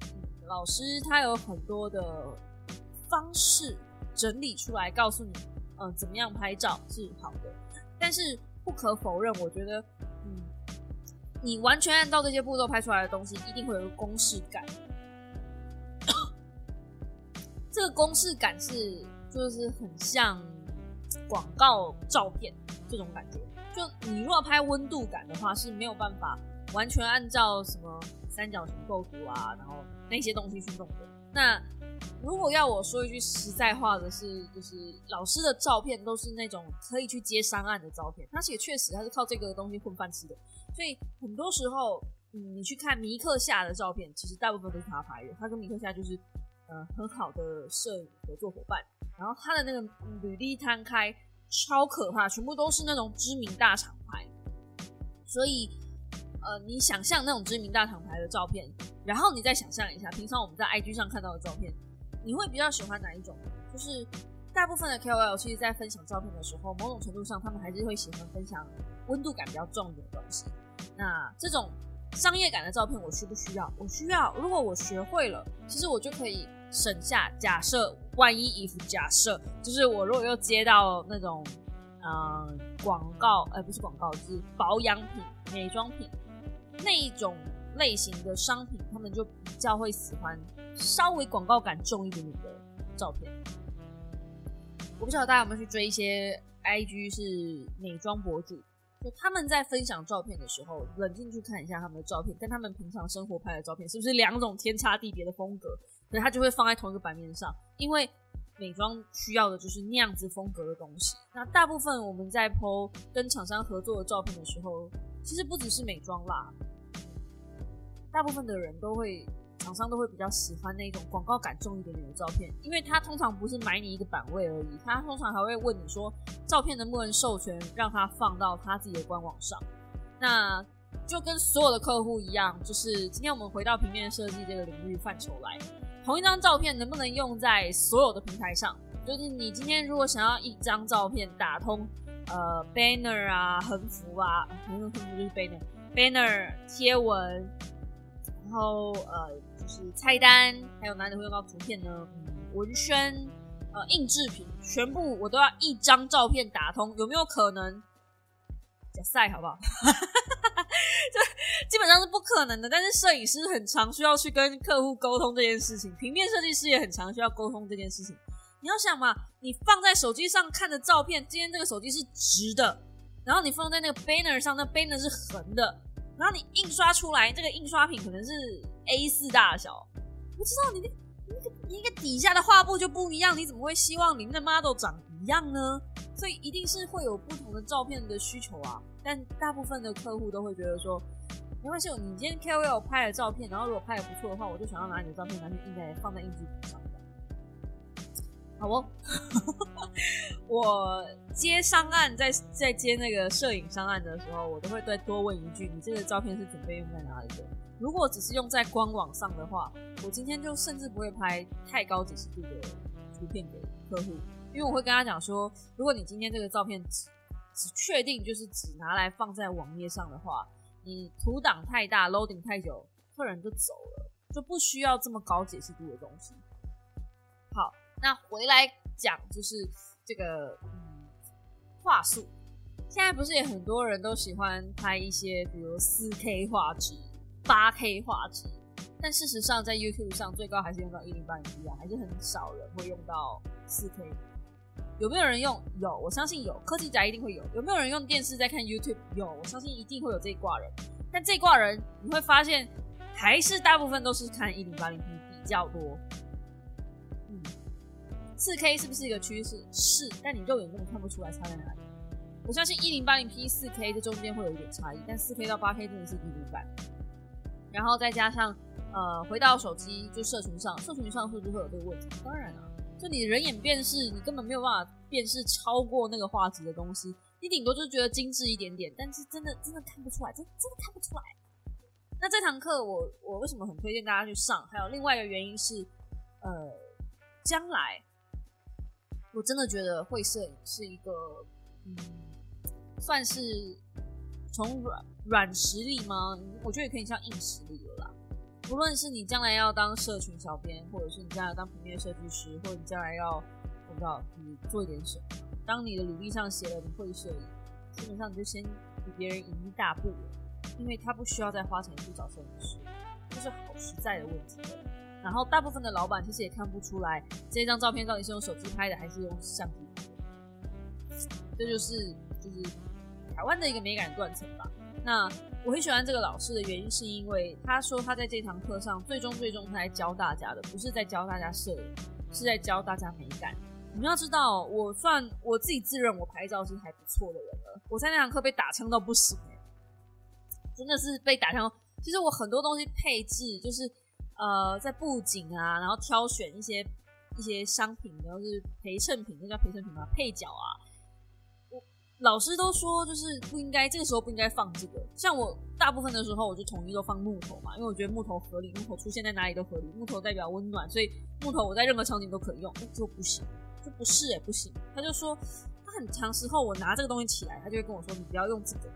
老师他有很多的方式整理出来，告诉你。嗯，怎么样拍照是好的，但是不可否认，我觉得，嗯，你完全按照这些步骤拍出来的东西，一定会有个公式感。这个公式感是，就是很像广告照片这种感觉。就你如果拍温度感的话，是没有办法完全按照什么三角形构图啊，然后那些东西去弄的。那如果要我说一句实在话的是，就是老师的照片都是那种可以去接商案的照片，而且确实他是靠这个东西混饭吃的。所以很多时候，嗯，你去看米克夏的照片，其实大部分都是他拍的。他跟米克夏就是呃很好的摄影合作伙伴。然后他的那个履历摊开超可怕，全部都是那种知名大厂牌。所以，呃，你想象那种知名大厂牌的照片，然后你再想象一下平常我们在 IG 上看到的照片。你会比较喜欢哪一种？就是大部分的 KOL 其实，在分享照片的时候，某种程度上，他们还是会喜欢分享温度感比较重的东西。那这种商业感的照片，我需不需要？我需要。如果我学会了，其实我就可以省下。假设万一衣服，假设就是我如果又接到那种嗯广告，呃不是广告，是保养品、美妆品那一种。类型的商品，他们就比较会喜欢稍微广告感重一点点的照片。我不知道大家有没有去追一些 IG 是美妆博主，就他们在分享照片的时候，冷静去看一下他们的照片，跟他们平常生活拍的照片是不是两种天差地别的风格，所以他就会放在同一个版面上。因为美妆需要的就是那样子风格的东西。那大部分我们在 PO 跟厂商合作的照片的时候，其实不只是美妆啦。大部分的人都会，厂商都会比较喜欢那种广告感重一点点的照片，因为他通常不是买你一个版位而已，他通常还会问你说，照片能不能授权让他放到他自己的官网上。那就跟所有的客户一样，就是今天我们回到平面设计这个领域范畴来，同一张照片能不能用在所有的平台上？就是你今天如果想要一张照片打通，呃，banner 啊，横幅啊，横幅就是 banner，banner 贴文。然后呃，就是菜单，还有哪里会用到图片呢？嗯，文宣，呃，印制品，全部我都要一张照片打通，有没有可能？假赛好不好？基本上是不可能的。但是摄影师很常需要去跟客户沟通这件事情，平面设计师也很常需要沟通这件事情。你要想嘛，你放在手机上看的照片，今天这个手机是直的，然后你放在那个 banner 上，那 banner 是横的。然后你印刷出来，这个印刷品可能是 A 四大小，不知道你那、那个、那个底下的画布就不一样，你怎么会希望你们的 model 长一样呢？所以一定是会有不同的照片的需求啊。但大部分的客户都会觉得说，没关系，你今天 KOL 拍的照片，然后如果拍的不错的话，我就想要拿你的照片拿去印在放在印制品上。好不？我接商案，在在接那个摄影商案的时候，我都会再多问一句：你这个照片是准备用在哪里的？如果只是用在官网上的话，我今天就甚至不会拍太高解析度的图片给客户，因为我会跟他讲说：如果你今天这个照片只只确定就是只拿来放在网页上的话，你图档太大，loading 太久，客人就走了。就不需要这么高解析度的东西。好，那回来讲就是这个嗯画素，现在不是也很多人都喜欢拍一些比如四 K 画质、八 K 画质，但事实上在 YouTube 上最高还是用到一零八零 P 啊，还是很少人会用到四 K。有没有人用？有，我相信有。科技宅一定会有。有没有人用电视在看 YouTube？有，我相信一定会有这一挂人。但这一挂人你会发现，还是大部分都是看一零八零 P 比较多。嗯，四 K 是不是一个趋势？是，但你肉眼根本看不出来差在哪里。我相信一零八零 P 四 K 这中间会有一点差异，但四 K 到八 K 真的是一路版。然后再加上，呃，回到手机就社群上，社群上会不是会有这个问题？当然了。就你人眼辨识，你根本没有办法辨识超过那个画质的东西，你顶多就觉得精致一点点，但是真的真的看不出来，真真的看不出来。那这堂课我我为什么很推荐大家去上？还有另外一个原因是，呃，将来我真的觉得会摄影是一个，嗯，算是从软软实力吗？我觉得也可以像硬实力。无论是你将来要当社群小编，或者是你将来当平面设计师，或者你将来要我不知道你做一点什么，当你的履历上写了你会摄影，基本上你就先比别人赢一大步了，因为他不需要再花钱去找摄影师，这是好实在的问题。然后大部分的老板其实也看不出来这张照片到底是用手机拍的还是用相机拍的，这就是就是台湾的一个美感断层吧。那我很喜欢这个老师的原因，是因为他说他在这堂课上，最终最终他来教大家的，不是在教大家摄影，是在教大家美感。你们要知道，我算我自己自认我拍照是还不错的人了。我在那堂课被打枪到不行，真的是被打枪。其实我很多东西配置，就是呃，在布景啊，然后挑选一些一些商品，然后是陪衬品，那叫陪衬品吗？配角啊。老师都说，就是不应该这个时候不应该放这个。像我大部分的时候，我就统一都放木头嘛，因为我觉得木头合理，木头出现在哪里都合理，木头代表温暖，所以木头我在任何场景都可以用。就不行，就不是也不行。他就说，他很长时候我拿这个东西起来，他就会跟我说，你不要用这个。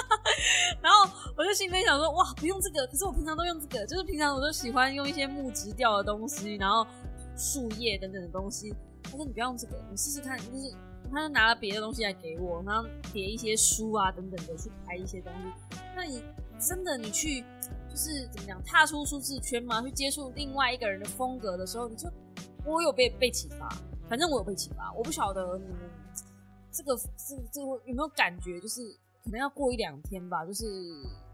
然后我就心里面想说，哇，不用这个，可是我平常都用这个，就是平常我都喜欢用一些木质调的东西，然后树叶等等的东西。他说你不要用这个，你试试看，就是。他就拿了别的东西来给我，然后叠一些书啊等等的去拍一些东西。那你真的你去就是怎么讲，踏出舒适圈嘛，去接触另外一个人的风格的时候，你就我有被被启发，反正我有被启发。我不晓得你们这个这这个有没有感觉，就是可能要过一两天吧，就是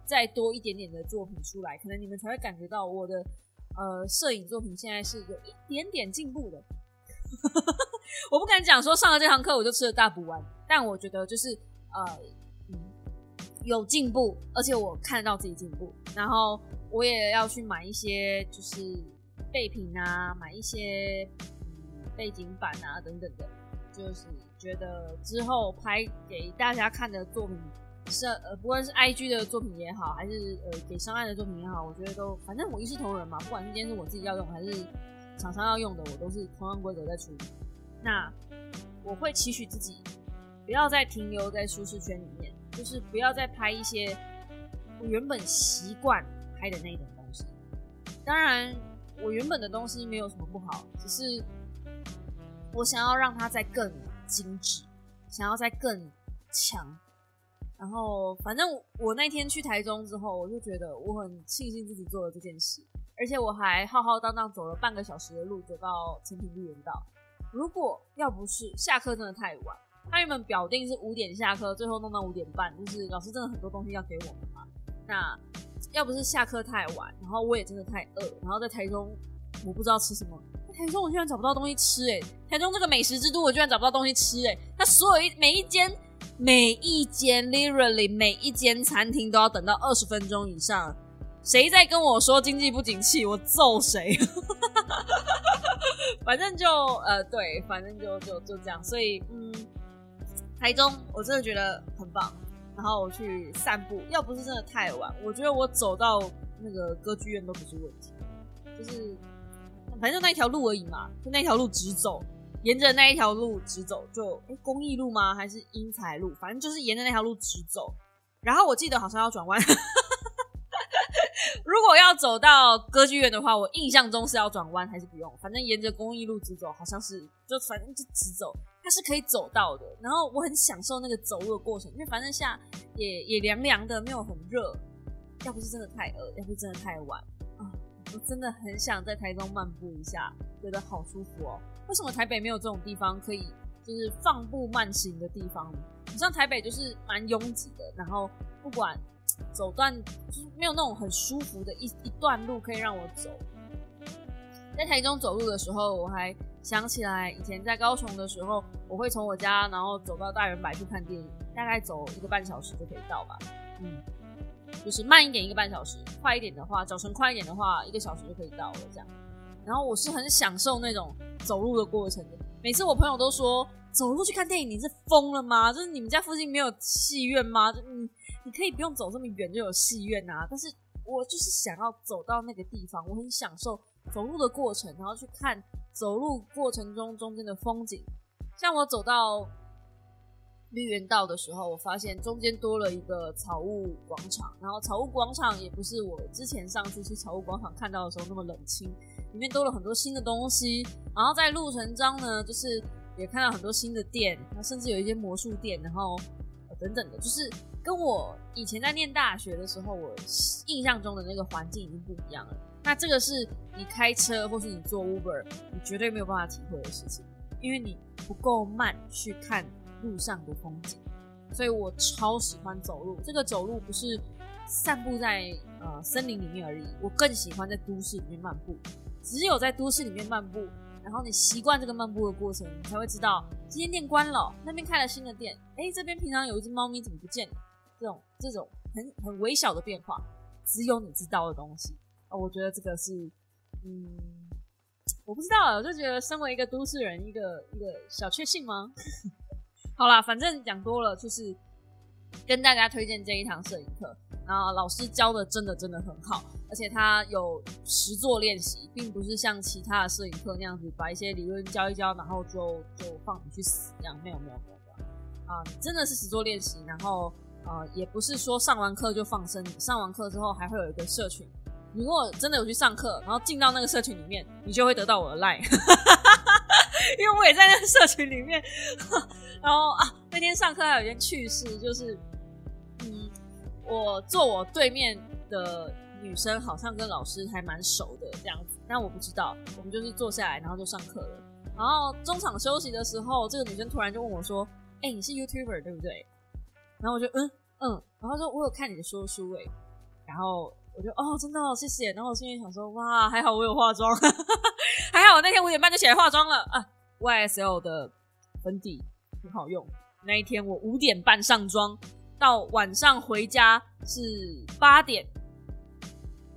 再多一点点的作品出来，可能你们才会感觉到我的呃摄影作品现在是有一点点进步的。我不敢讲说上了这堂课我就吃了大补丸，但我觉得就是呃，嗯，有进步，而且我看得到自己进步。然后我也要去买一些就是备品啊，买一些嗯背景板啊等等的，就是觉得之后拍给大家看的作品是呃，不管是 IG 的作品也好，还是呃给上岸的作品也好，我觉得都反正我一视同仁嘛，不管是今天是我自己要用还是。厂商要用的，我都是同样规格在处理。那我会期许自己不要再停留在舒适圈里面，就是不要再拍一些我原本习惯拍的那一种东西。当然，我原本的东西没有什么不好，只是我想要让它再更精致，想要再更强。然后，反正我那天去台中之后，我就觉得我很庆幸自己做了这件事。而且我还浩浩荡荡走了半个小时的路，走到成品绿园道。如果要不是下课真的太晚，他原本表定是五点下课，最后弄到五点半，就是老师真的很多东西要给我们嘛。那要不是下课太晚，然后我也真的太饿，然后在台中我不知道吃什么，台中我居然找不到东西吃哎！台中这个美食之都，我居然找不到东西吃哎！它所有一每一间每一间 literally 每一间餐厅都要等到二十分钟以上。谁在跟我说经济不景气，我揍谁！反正就呃，对，反正就就就这样。所以，嗯，台中我真的觉得很棒。然后我去散步，要不是真的太晚，我觉得我走到那个歌剧院都不是问题。就是反正就那一条路而已嘛，就那条路直走，沿着那一条路直走，就哎，公益路吗？还是英才路？反正就是沿着那条路直走。然后我记得好像要转弯。如果要走到歌剧院的话，我印象中是要转弯还是不用？反正沿着公益路直走，好像是就反正就直走，它是可以走到的。然后我很享受那个走路的过程，因为反正下也也凉凉的，没有很热。要不是真的太饿，要不是真的太晚，我真的很想在台中漫步一下，觉得好舒服哦。为什么台北没有这种地方可以就是放步慢行的地方？你像台北就是蛮拥挤的，然后不管。走段就是没有那种很舒服的一一段路可以让我走。在台中走路的时候，我还想起来以前在高雄的时候，我会从我家然后走到大圆柏去看电影，大概走一个半小时就可以到吧。嗯，就是慢一点一个半小时，快一点的话，早晨快一点的话，一个小时就可以到了这样。然后我是很享受那种走路的过程的。每次我朋友都说，走路去看电影你是疯了吗？就是你们家附近没有戏院吗？就嗯。你可以不用走这么远就有戏院啊，但是我就是想要走到那个地方，我很享受走路的过程，然后去看走路过程中中间的风景。像我走到绿园道的时候，我发现中间多了一个草屋广场，然后草屋广场也不是我之前上次去草屋广场看到的时候那么冷清，里面多了很多新的东西。然后在路程中呢，就是也看到很多新的店，甚至有一些魔术店，然后等等的，就是。跟我以前在念大学的时候，我印象中的那个环境已经不一样了。那这个是你开车或是你坐 Uber，你绝对没有办法体会的事情，因为你不够慢去看路上的风景。所以我超喜欢走路。这个走路不是散步在呃森林里面而已，我更喜欢在都市里面漫步。只有在都市里面漫步。然后你习惯这个漫步的过程，你才会知道今天店关了，那边开了新的店。哎，这边平常有一只猫咪怎么不见了？这种这种很很微小的变化，只有你知道的东西哦。我觉得这个是，嗯，我不知道，我就觉得身为一个都市人，一个一个小确幸吗？好啦，反正讲多了，就是跟大家推荐这一堂摄影课。然后老师教的真的真的很好，而且他有实作练习，并不是像其他的摄影课那样子把一些理论教一教，然后就就放你去死一样。没有没有没有没有啊，真的是实作练习，然后。呃，也不是说上完课就放生，上完课之后还会有一个社群。你如果真的有去上课，然后进到那个社群里面，你就会得到我的 line，因为我也在那个社群里面。然后啊，那天上课还有一件趣事，就是嗯，我坐我对面的女生好像跟老师还蛮熟的这样子，但我不知道。我们就是坐下来，然后就上课了。然后中场休息的时候，这个女生突然就问我说：“哎，你是 YouTuber 对不对？”然后我就嗯嗯，然后说我有看你的说书诶，然后我就哦真的谢谢，然后我心里想说哇还好我有化妆，还好我那天五点半就起来化妆了啊，YSL 的粉底很好用，那一天我五点半上妆，到晚上回家是八点，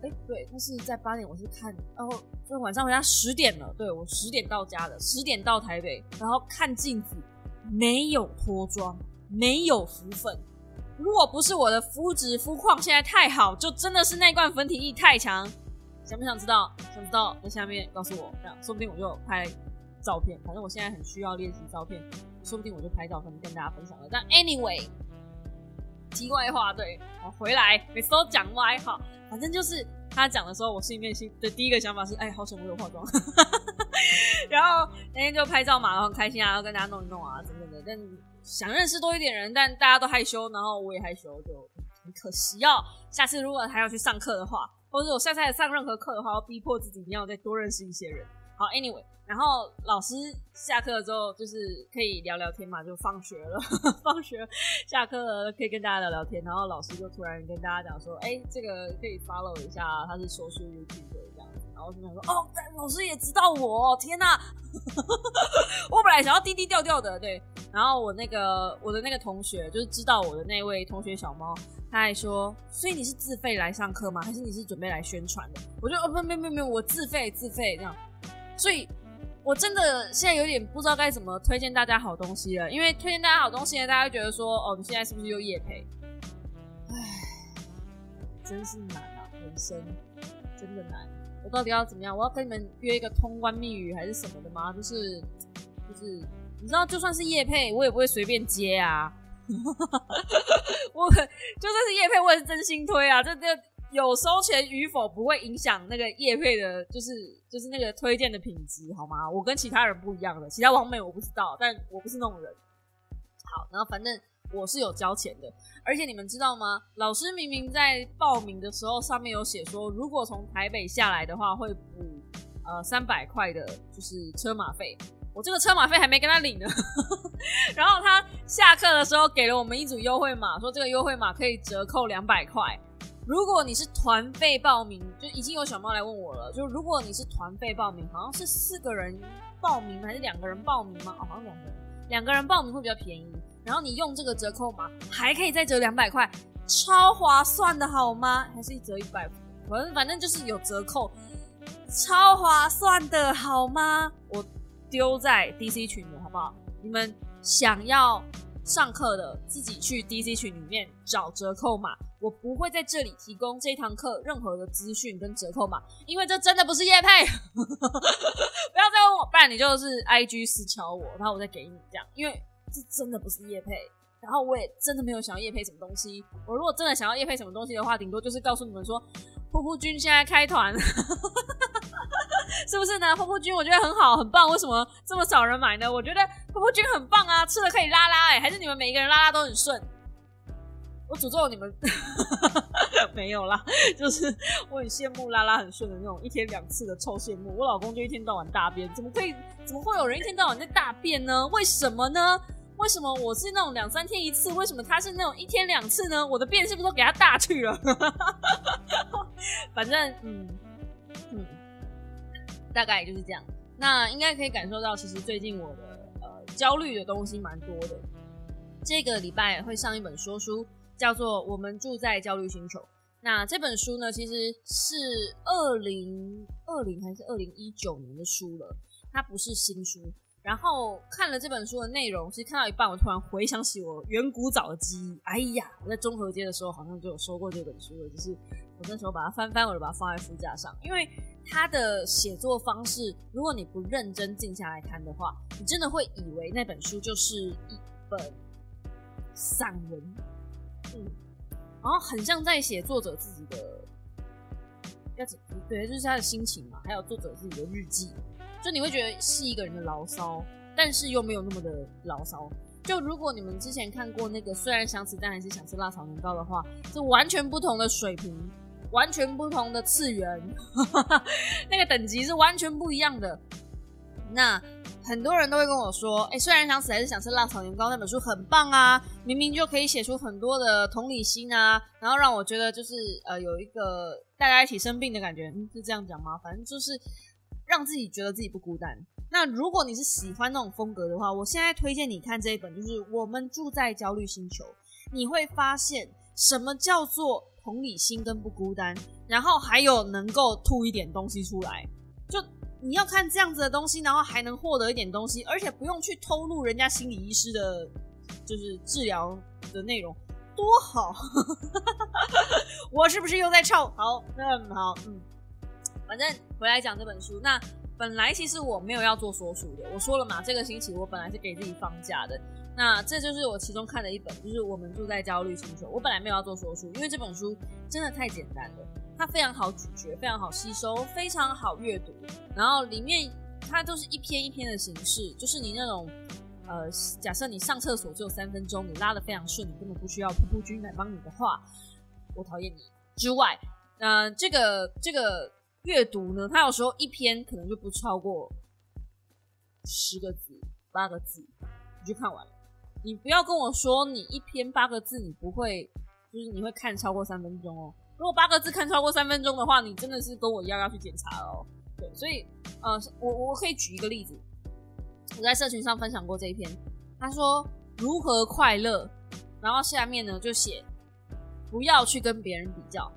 哎对，但是在八点我是看，然后就晚上回家十点了，对我十点到家的，十点到台北，然后看镜子没有脱妆。没有浮粉，如果不是我的肤质肤况现在太好，就真的是那罐粉体液太强。想不想知道？想知道在下面告诉我，这样说不定我就拍照片。反正我现在很需要练习照片，说不定我就拍照片跟大家分享了。但 anyway，题外话，对，我回来每次都讲歪哈，反正就是他讲的时候，我心里面心的第一个想法是，哎，好险我有化妆。然后那天就拍照嘛，然后很开心啊，要跟大家弄一弄啊，等等的，但。想认识多一点人，但大家都害羞，然后我也害羞，就很可惜哦。下次如果还要去上课的话，或者我下次还上任何课的话，要逼迫自己一定要再多认识一些人。好，Anyway，然后老师下课之后就是可以聊聊天嘛，就放学了，放学下课了可以跟大家聊聊天。然后老师就突然跟大家讲说：“哎，这个可以 follow 一下，他是说书 YouTube 这样。”然后就想说：“哦，老师也知道我，天哪！我本来想要低低调调的，对。”然后我那个我的那个同学，就是知道我的那位同学小猫，他还说：“所以你是自费来上课吗？还是你是准备来宣传的？”我就哦，不，没没没，我自费自费这样。所以，我真的现在有点不知道该怎么推荐大家好东西了。因为推荐大家好东西呢，大家会觉得说：“哦，你现在是不是又夜配？”唉，真是难啊，人生真的难。我到底要怎么样？我要跟你们约一个通关密语还是什么的吗？就是就是。你知道，就算是叶配，我也不会随便接啊。我就算是叶配，我也是真心推啊。这这有收钱与否不会影响那个叶配的，就是就是那个推荐的品质，好吗？我跟其他人不一样的，其他网美我不知道，但我不是那种人。好，然后反正我是有交钱的，而且你们知道吗？老师明明在报名的时候上面有写说，如果从台北下来的话，会补呃三百块的，就是车马费。我这个车马费还没跟他领呢，然后他下课的时候给了我们一组优惠码，说这个优惠码可以折扣两百块。如果你是团费报名，就已经有小猫来问我了。就如果你是团费报名，好像是四个人报名还是两个人报名吗？哦，好像两个人，两个人报名会比较便宜。然后你用这个折扣码，还可以再折两百块，超划算的好吗？还是一折一百？反正反正就是有折扣，超划算的好吗？我丢在 DC 群的好不好？你们想要上课的，自己去 DC 群里面找折扣码。我不会在这里提供这堂课任何的资讯跟折扣码，因为这真的不是叶配，不要再问我，不然你就是 I G 私敲我，然后我再给你这样，因为这真的不是叶配，然后我也真的没有想要叶配什么东西。我如果真的想要叶配什么东西的话，顶多就是告诉你们说，噗噗君现在开团，是不是呢？噗噗君我觉得很好，很棒，为什么这么少人买呢？我觉得噗噗君很棒啊，吃了可以拉拉，哎，还是你们每一个人拉拉都很顺。我诅咒你们，没有啦，就是我很羡慕拉拉很顺的那种一天两次的臭羡慕。我老公就一天到晚大便，怎么可以？怎么会有人一天到晚在大便呢？为什么呢？为什么我是那种两三天一次？为什么他是那种一天两次呢？我的便是不是都给他大去了？反正嗯嗯，大概就是这样。那应该可以感受到，其实最近我的呃焦虑的东西蛮多的。这个礼拜会上一本说书。叫做《我们住在焦虑星球》。那这本书呢，其实是二零二零还是二零一九年的书了，它不是新书。然后看了这本书的内容，其实看到一半，我突然回想起我远古早的记忆。哎呀，我在中和街的时候好像就有收过这本书了，就是我那时候把它翻翻，我就把它放在书架上。因为它的写作方式，如果你不认真静下来看的话，你真的会以为那本书就是一本散文。嗯，然后很像在写作者自己的，要怎对，就是他的心情嘛，还有作者自己的日记，就你会觉得是一个人的牢骚，但是又没有那么的牢骚。就如果你们之前看过那个虽然想死但还是想吃辣炒年糕的话，是完全不同的水平，完全不同的次元，那个等级是完全不一样的。那。很多人都会跟我说：“哎，虽然想死还是想吃辣炒年糕。”那本书很棒啊，明明就可以写出很多的同理心啊，然后让我觉得就是呃有一个大家一起生病的感觉，嗯是这样讲吗？反正就是让自己觉得自己不孤单。那如果你是喜欢那种风格的话，我现在推荐你看这一本，就是《我们住在焦虑星球》，你会发现什么叫做同理心跟不孤单，然后还有能够吐一点东西出来，就。你要看这样子的东西，然后还能获得一点东西，而且不用去偷录人家心理医师的，就是治疗的内容，多好！我是不是又在臭？好，那好，嗯，反正回来讲这本书。那本来其实我没有要做说书的，我说了嘛，这个星期我本来是给自己放假的。那这就是我其中看的一本，就是我们住在焦虑星球。我本来没有要做说书，因为这本书真的太简单了。它非常好咀嚼，非常好吸收，非常好阅读。然后里面它都是一篇一篇的形式，就是你那种呃，假设你上厕所只有三分钟，你拉的非常顺，你根本不需要噗噗君来帮你的话，我讨厌你之外，那这个这个阅读呢，它有时候一篇可能就不超过十个字、八个字，你就看完了。你不要跟我说你一篇八个字，你不会，就是你会看超过三分钟哦。如果八个字看超过三分钟的话，你真的是跟我一样要去检查哦。对，所以呃，我我可以举一个例子，我在社群上分享过这一篇，他说如何快乐，然后下面呢就写不要去跟别人比较，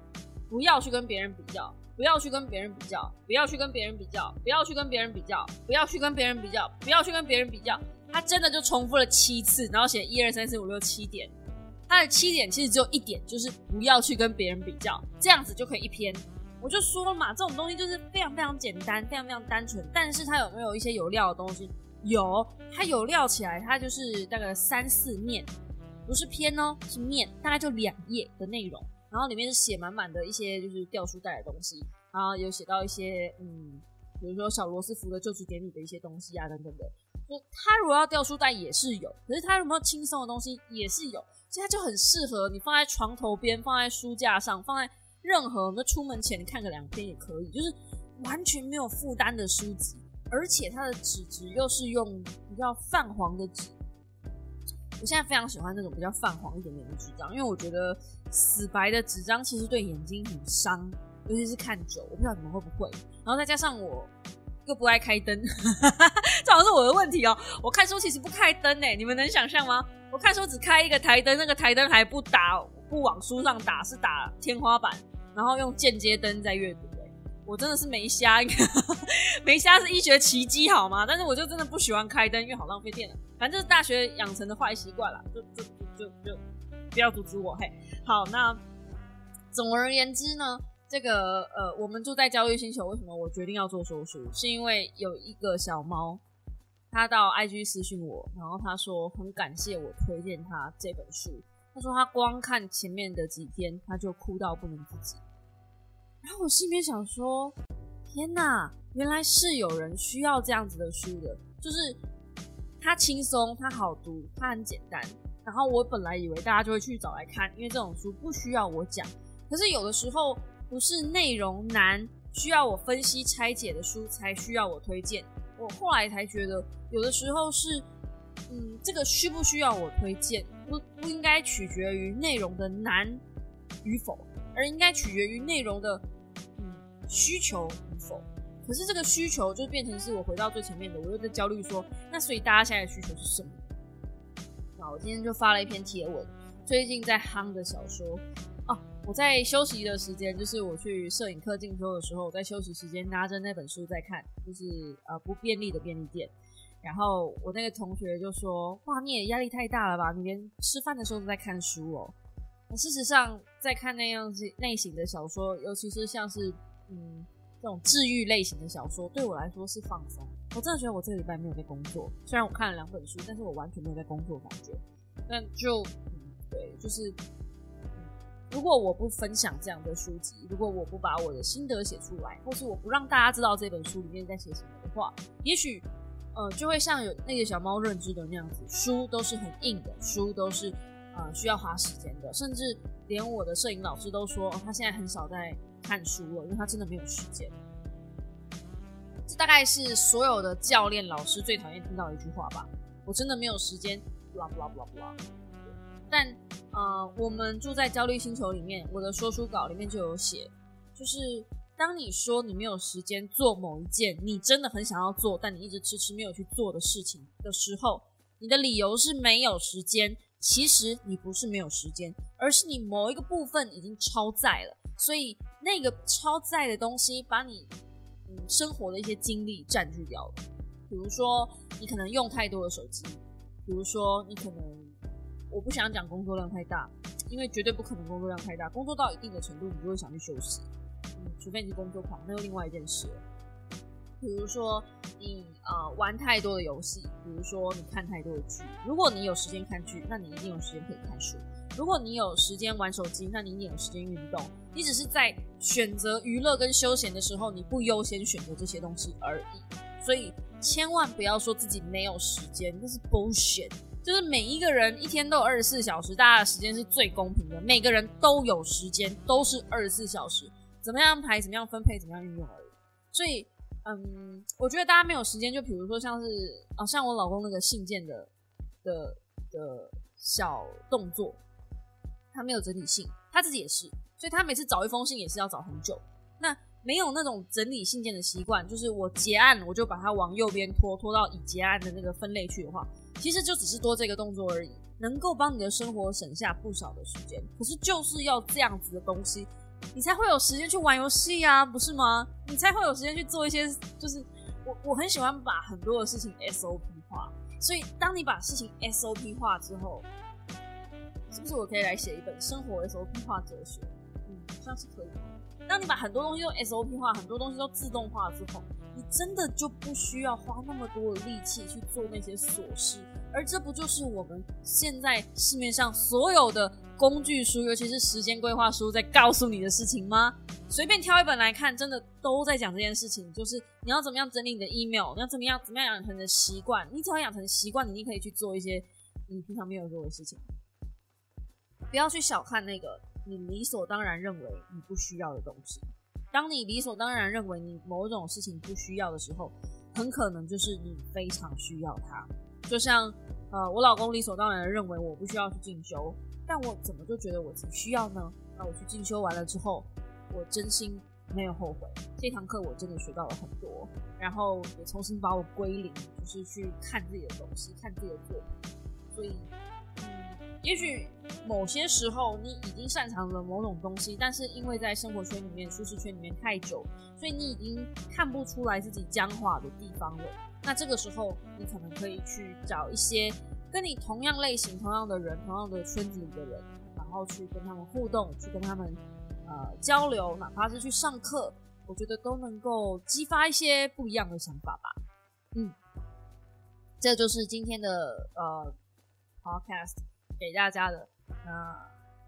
不要去跟别人比较，不要去跟别人比较，不要去跟别人比较，不要去跟别人比较，不要去跟别人比较，不要去跟别人比较，他真的就重复了七次，然后写一二三四五六七点。它的七点其实只有一点，就是不要去跟别人比较，这样子就可以一篇。我就说了嘛，这种东西就是非常非常简单，非常非常单纯。但是它有没有一些有料的东西？有，它有料起来，它就是大概三四面，不是篇哦，是面，大概就两页的内容。然后里面是写满满的一些就是掉书袋的东西，然后有写到一些嗯，比如说小罗斯福的就职典礼的一些东西啊等等的。就他如果要掉书袋也是有，可是他有没有轻松的东西也是有，所以它就很适合你放在床头边，放在书架上，放在任何那出门前你看个两篇也可以，就是完全没有负担的书籍，而且它的纸质又是用比较泛黄的纸。我现在非常喜欢那种比较泛黄一点点的纸张，因为我觉得死白的纸张其实对眼睛很伤，尤其是看久。我不知道你们会不会。然后再加上我又不爱开灯，这好像是我的问题哦。我看书其实不开灯诶，你们能想象吗？我看书只开一个台灯，那个台灯还不打不往书上打，是打天花板，然后用间接灯在阅读。我真的是没瞎，没瞎是医学奇迹好吗？但是我就真的不喜欢开灯，因为好浪费电了。反正大学养成的坏习惯了，就就就就不要阻止我嘿。好，那总而言之呢，这个呃，我们住在教育星球，为什么我决定要做说书？是因为有一个小猫，他到 IG 私讯我，然后他说很感谢我推荐他这本书。他说他光看前面的几天，他就哭到不能自己。然后我心里面想说：“天哪，原来是有人需要这样子的书的，就是它轻松，它好读，它很简单。然后我本来以为大家就会去找来看，因为这种书不需要我讲。可是有的时候不是内容难，需要我分析拆解的书才需要我推荐。我后来才觉得，有的时候是，嗯，这个需不需要我推荐，不不应该取决于内容的难与否。”而应该取决于内容的嗯需求，可是这个需求就变成是我回到最前面的，我又在焦虑说，那所以大家现在的需求是什么？那我今天就发了一篇贴文，最近在夯的小说哦，我在休息的时间，就是我去摄影课进修的时候，我在休息时间拿着那本书在看，就是呃不便利的便利店，然后我那个同学就说，哇，你也压力太大了吧？你连吃饭的时候都在看书哦。事实上，在看那样类型的小说，尤其是像是嗯这种治愈类型的小说，对我来说是放松。我真的觉得我这个礼拜没有在工作，虽然我看了两本书，但是我完全没有在工作感觉。但就嗯对，就是如果我不分享这样的书籍，如果我不把我的心得写出来，或是我不让大家知道这本书里面在写什么的话，也许呃就会像有那个小猫认知的那样子，书都是很硬的，书都是。呃，需要花时间的，甚至连我的摄影老师都说，他现在很少在看书了，因为他真的没有时间。这大概是所有的教练老师最讨厌听到的一句话吧。我真的没有时间，blah blah blah blah。但呃，我们住在焦虑星球里面，我的说书稿里面就有写，就是当你说你没有时间做某一件你真的很想要做，但你一直迟迟没有去做的事情的时候，你的理由是没有时间。其实你不是没有时间，而是你某一个部分已经超载了，所以那个超载的东西把你嗯生活的一些精力占据掉了。比如说你可能用太多的手机，比如说你可能我不想讲工作量太大，因为绝对不可能工作量太大，工作到一定的程度你就会想去休息，嗯，除非你是工作狂，那又另外一件事。比如说你呃玩太多的游戏，比如说你看太多的剧。如果你有时间看剧，那你一定有时间可以看书；如果你有时间玩手机，那你也有时间运动。你只是在选择娱乐跟休闲的时候，你不优先选择这些东西而已。所以千万不要说自己没有时间，这是 bullshit。就是每一个人一天都有二十四小时，大家的时间是最公平的，每个人都有时间，都是二十四小时，怎么样安排，怎么样分配，怎么样运用而已。所以。嗯，我觉得大家没有时间，就比如说像是啊，像我老公那个信件的的的小动作，他没有整理信，他自己也是，所以他每次找一封信也是要找很久。那没有那种整理信件的习惯，就是我结案我就把它往右边拖，拖到已结案的那个分类去的话，其实就只是多这个动作而已，能够帮你的生活省下不少的时间。可是就是要这样子的东西。你才会有时间去玩游戏呀，不是吗？你才会有时间去做一些，就是我我很喜欢把很多的事情 SOP 化，所以当你把事情 SOP 化之后，是不是我可以来写一本生活 SOP 化哲学？嗯，好像是可以。当你把很多东西用 SOP 化，很多东西都自动化之后，你真的就不需要花那么多的力气去做那些琐事，而这不就是我们现在市面上所有的。工具书，尤其是时间规划书，在告诉你的事情吗？随便挑一本来看，真的都在讲这件事情，就是你要怎么样整理你的 email，你要怎么样怎么样养成的习惯。你只要养成习惯，你可以去做一些你平常没有做的事情。不要去小看那个你理所当然认为你不需要的东西。当你理所当然认为你某种事情不需要的时候，很可能就是你非常需要它。就像呃，我老公理所当然的认为我不需要去进修，但我怎么就觉得我自己需要呢？那我去进修完了之后，我真心没有后悔。这堂课我真的学到了很多，然后也重新把我归零，就是去看自己的东西，看自己的作品。所以。嗯也许某些时候你已经擅长了某种东西，但是因为在生活圈里面、舒适圈里面太久，所以你已经看不出来自己僵化的地方了。那这个时候，你可能可以去找一些跟你同样类型、同样的人、同样的圈子里的人，然后去跟他们互动，去跟他们呃交流，哪怕是去上课，我觉得都能够激发一些不一样的想法吧。嗯，这就是今天的呃 podcast。给大家的，那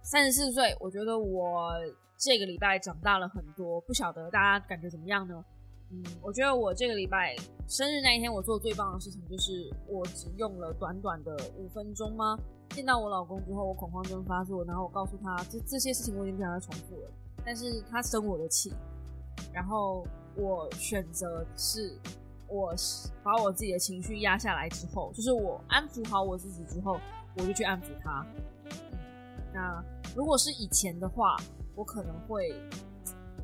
三十四岁，我觉得我这个礼拜长大了很多，不晓得大家感觉怎么样呢？嗯，我觉得我这个礼拜生日那一天，我做最棒的事情就是我只用了短短的五分钟吗？见到我老公之后，我恐慌症发作，然后我告诉他这这些事情我已经不想再重复了，但是他生我的气，然后我选择是，我把我自己的情绪压下来之后，就是我安抚好我自己之后。我就去安抚他。那如果是以前的话，我可能会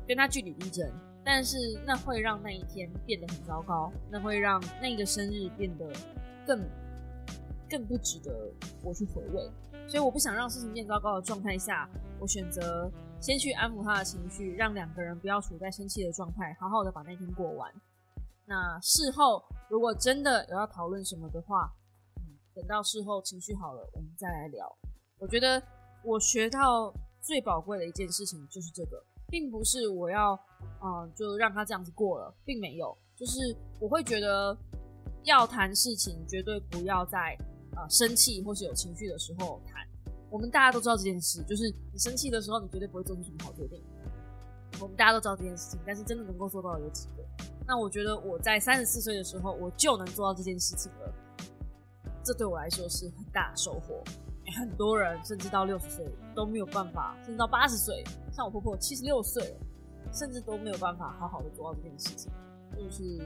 跟他据理力争，但是那会让那一天变得很糟糕，那会让那个生日变得更更不值得我去回味。所以我不想让事情变糟糕的状态下，我选择先去安抚他的情绪，让两个人不要处在生气的状态，好好的把那天过完。那事后如果真的有要讨论什么的话，等到事后情绪好了，我们再来聊。我觉得我学到最宝贵的一件事情就是这个，并不是我要嗯就让他这样子过了，并没有。就是我会觉得要谈事情，绝对不要在呃生气或是有情绪的时候谈。我们大家都知道这件事，就是你生气的时候，你绝对不会做出什么好决定。我们大家都知道这件事情，但是真的能够做到有几个？那我觉得我在三十四岁的时候，我就能做到这件事情了。这对我来说是很大的收获。很多人甚至到六十岁都没有办法，甚至到八十岁，像我婆婆七十六岁，甚至都没有办法好好的做到这件事情，就是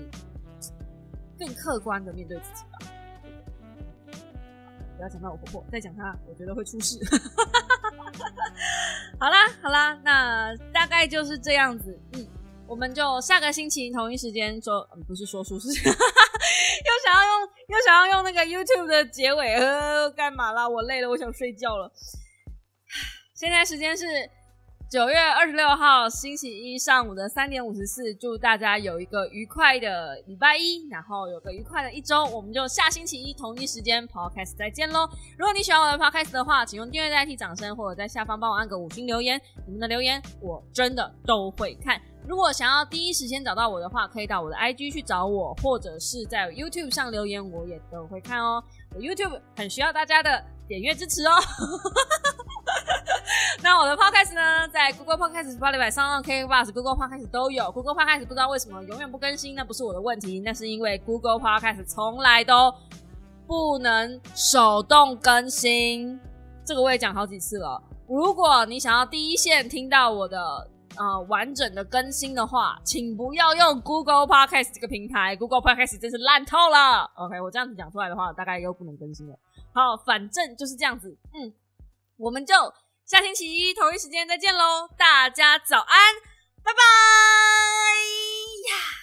更客观的面对自己吧。不要讲到我婆婆，再讲她，我觉得会出事。好啦好啦，那大概就是这样子。嗯，我们就下个星期同一时间说，不是说书是。又想要用又想要用那个 YouTube 的结尾，呃，干嘛啦？我累了，我想睡觉了。现在时间是九月二十六号星期一上午的三点五十四。祝大家有一个愉快的礼拜一，然后有个愉快的一周。我们就下星期一同一时间 Podcast 再见喽！如果你喜欢我的 Podcast 的话，请用订阅代替掌声，或者在下方帮我按个五星留言。你们的留言我真的都会看。如果想要第一时间找到我的话，可以到我的 IG 去找我，或者是在 YouTube 上留言，我也都会看哦。YouTube 很需要大家的点阅支持哦。那我的 Podcast 呢，在 Google Podcast、Spotify、上 KKBox、Google Podcast 都有。Google Podcast 不知道为什么永远不更新，那不是我的问题，那是因为 Google Podcast 从来都不能手动更新。这个我也讲好几次了。如果你想要第一线听到我的。啊完整的更新的话请不要用 google podcast 这个平台 google podcast 真是烂透了。Ok 我这样子讲出来的话大概又不能更新了。好反正就是这样子。嗯我们就下星期一同一时间再见喽大家早安拜拜。呀